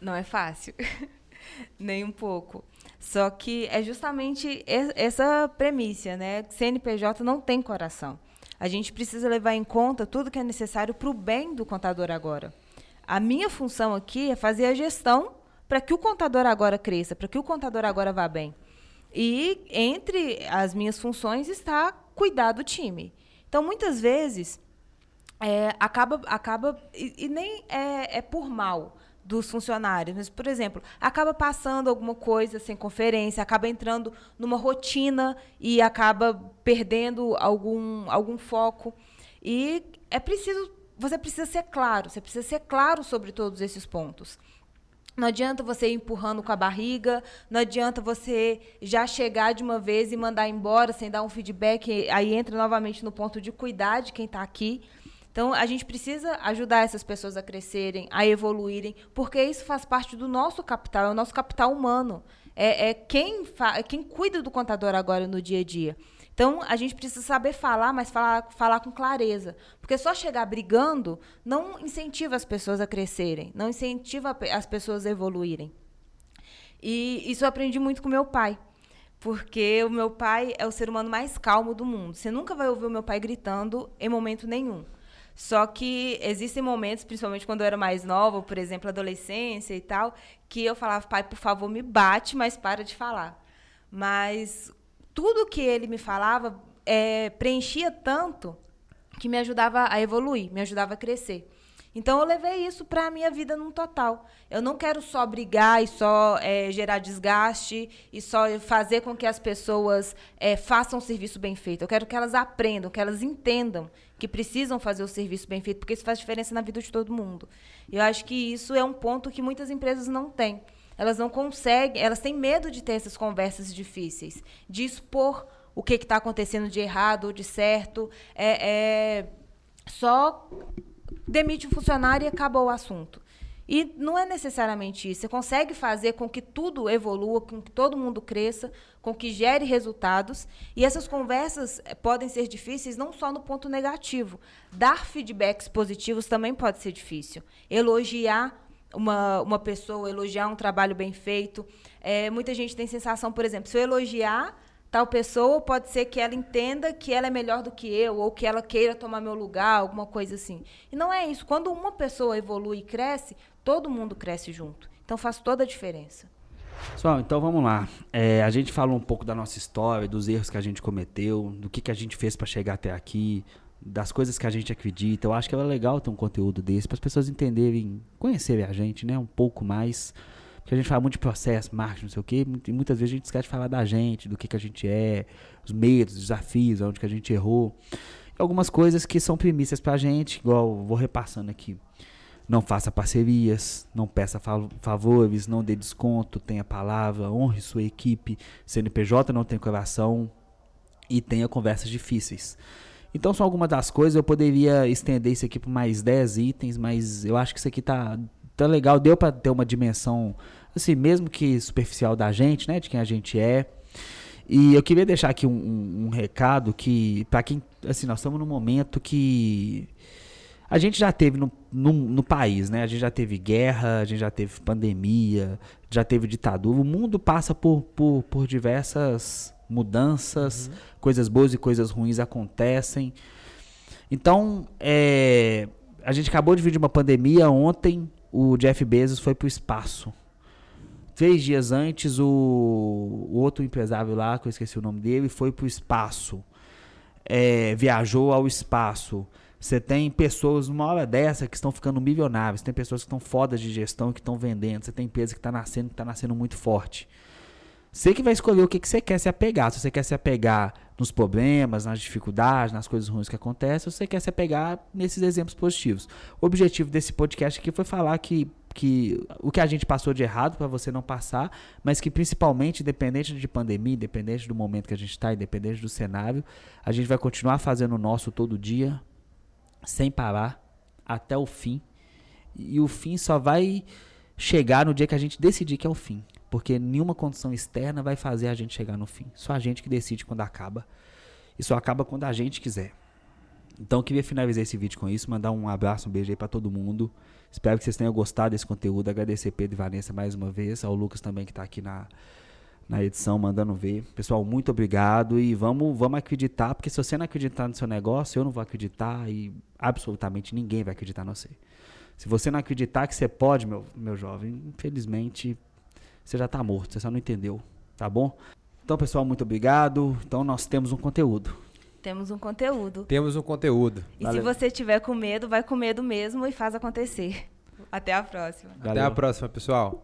Não é fácil. Nem um pouco. Só que é justamente essa premissa, né? CNPJ não tem coração. A gente precisa levar em conta tudo que é necessário para o bem do contador agora. A minha função aqui é fazer a gestão para que o contador agora cresça, para que o contador agora vá bem. E entre as minhas funções está cuidar do time. Então, muitas vezes, é, acaba, acaba e, e nem é, é por mal. dos funcionários. Mas, por exemplo, acaba passando alguma coisa sem conferência, acaba entrando numa rotina e acaba perdendo algum, algum foco. E é preciso, você precisa ser claro, você precisa ser claro sobre todos esses pontos. Não adianta você ir empurrando com a barriga, não adianta você já chegar de uma vez e mandar embora sem dar um feedback, aí entra novamente no ponto de cuidar de quem está aqui. Então, a gente precisa ajudar essas pessoas a crescerem, a evoluírem, porque isso faz parte do nosso capital, é o nosso capital humano. É, é quem, quem cuida do contador agora no dia a dia. Então, a gente precisa saber falar, mas falar, falar com clareza. Porque só chegar brigando não incentiva as pessoas a crescerem, não incentiva as pessoas a evoluírem. E isso eu aprendi muito com meu pai. Porque o meu pai é o ser humano mais calmo do mundo. Você nunca vai ouvir o meu pai gritando em momento nenhum. Só que existem momentos, principalmente quando eu era mais nova, por exemplo, adolescência e tal, que eu falava, pai, por favor, me bate, mas para de falar. Mas tudo que ele me falava é, preenchia tanto que me ajudava a evoluir, me ajudava a crescer. Então eu levei isso para a minha vida num total. Eu não quero só brigar e só é, gerar desgaste e só fazer com que as pessoas é, façam o serviço bem feito. Eu quero que elas aprendam, que elas entendam que precisam fazer o serviço bem feito, porque isso faz diferença na vida de todo mundo. Eu acho que isso é um ponto que muitas empresas não têm. Elas não conseguem, elas têm medo de ter essas conversas difíceis, de expor o que está acontecendo de errado ou de certo. É, é só demite um funcionário e acabou o assunto. E não é necessariamente isso. Você consegue fazer com que tudo evolua, com que todo mundo cresça, com que gere resultados. E essas conversas eh, podem ser difíceis não só no ponto negativo. Dar feedbacks positivos também pode ser difícil. Elogiar uma, uma pessoa, elogiar um trabalho bem feito. É, muita gente tem sensação, por exemplo, se eu elogiar tal pessoa, pode ser que ela entenda que ela é melhor do que eu, ou que ela queira tomar meu lugar, alguma coisa assim. E não é isso. Quando uma pessoa evolui e cresce, todo mundo cresce junto. Então faz toda a diferença. Pessoal, então vamos lá. É, a gente falou um pouco da nossa história, dos erros que a gente cometeu, do que, que a gente fez para chegar até aqui, das coisas que a gente acredita. Eu acho que é legal ter um conteúdo desse para as pessoas entenderem, conhecerem a gente, né, um pouco mais. Porque a gente fala muito de processo, marketing, não sei o quê, e muitas vezes a gente esquece de falar da gente, do que, que a gente é, os medos, os desafios, onde que a gente errou. E algumas coisas que são primícias pra gente, igual vou repassando aqui. Não faça parcerias, não peça favores, não dê desconto, tenha palavra, honre sua equipe. CNPJ não tem coração e tenha conversas difíceis. Então são algumas das coisas, eu poderia estender isso aqui por mais 10 itens, mas eu acho que isso aqui tá tá legal, deu para ter uma dimensão, assim, mesmo que superficial da gente, né, de quem a gente é. E eu queria deixar aqui um, um, um recado que, para quem, assim, nós estamos num momento que a gente já teve no, no, no, país, né? A gente já teve guerra, a gente já teve pandemia, já teve ditadura. O mundo passa por, por, por diversas mudanças, uhum. coisas boas e coisas ruins acontecem. Então, é, a gente acabou de vir de uma pandemia ontem o Jeff Bezos foi para o espaço. Três dias antes, o, o, outro empresário lá, que eu esqueci o nome dele, foi para o espaço. É, viajou ao espaço. Você tem pessoas, numa hora dessa, que estão ficando milionárias. Tem pessoas que estão fodas de gestão, que estão vendendo. Você tem empresa que está nascendo, que está nascendo muito forte. Você que vai escolher o que, que você quer se apegar. Se você quer se apegar nos problemas, nas dificuldades, nas coisas ruins que acontecem, ou você quer se apegar nesses exemplos positivos. O objetivo desse podcast aqui foi falar que, que o que a gente passou de errado para você não passar, mas que principalmente, independente de pandemia, independente do momento que a gente está, independente do cenário, a gente vai continuar fazendo o nosso todo dia, sem parar, até o fim. E o fim só vai chegar no dia que a gente decidir que é o fim. Porque nenhuma condição externa vai fazer a gente chegar no fim. Só a gente que decide quando acaba. E só acaba quando a gente quiser. Então eu queria finalizar esse vídeo com isso, mandar um abraço, um beijo aí pra todo mundo. Espero que vocês tenham gostado desse conteúdo. Agradecer Pedro e Vanessa mais uma vez, ao Lucas também que tá aqui na, na edição, mandando ver. Pessoal, muito obrigado e vamos, vamos acreditar, porque se você não acreditar no seu negócio, eu não vou acreditar e absolutamente ninguém vai acreditar no você. Se você não acreditar que você pode, meu, meu jovem, infelizmente você já está morto, você só não entendeu, tá bom? Então, pessoal, muito obrigado. Então, nós temos um conteúdo. Temos um conteúdo. Temos um conteúdo. E Valeu. se você tiver com medo, vai com medo mesmo e faz acontecer. Até a próxima. Até a próxima, pessoal.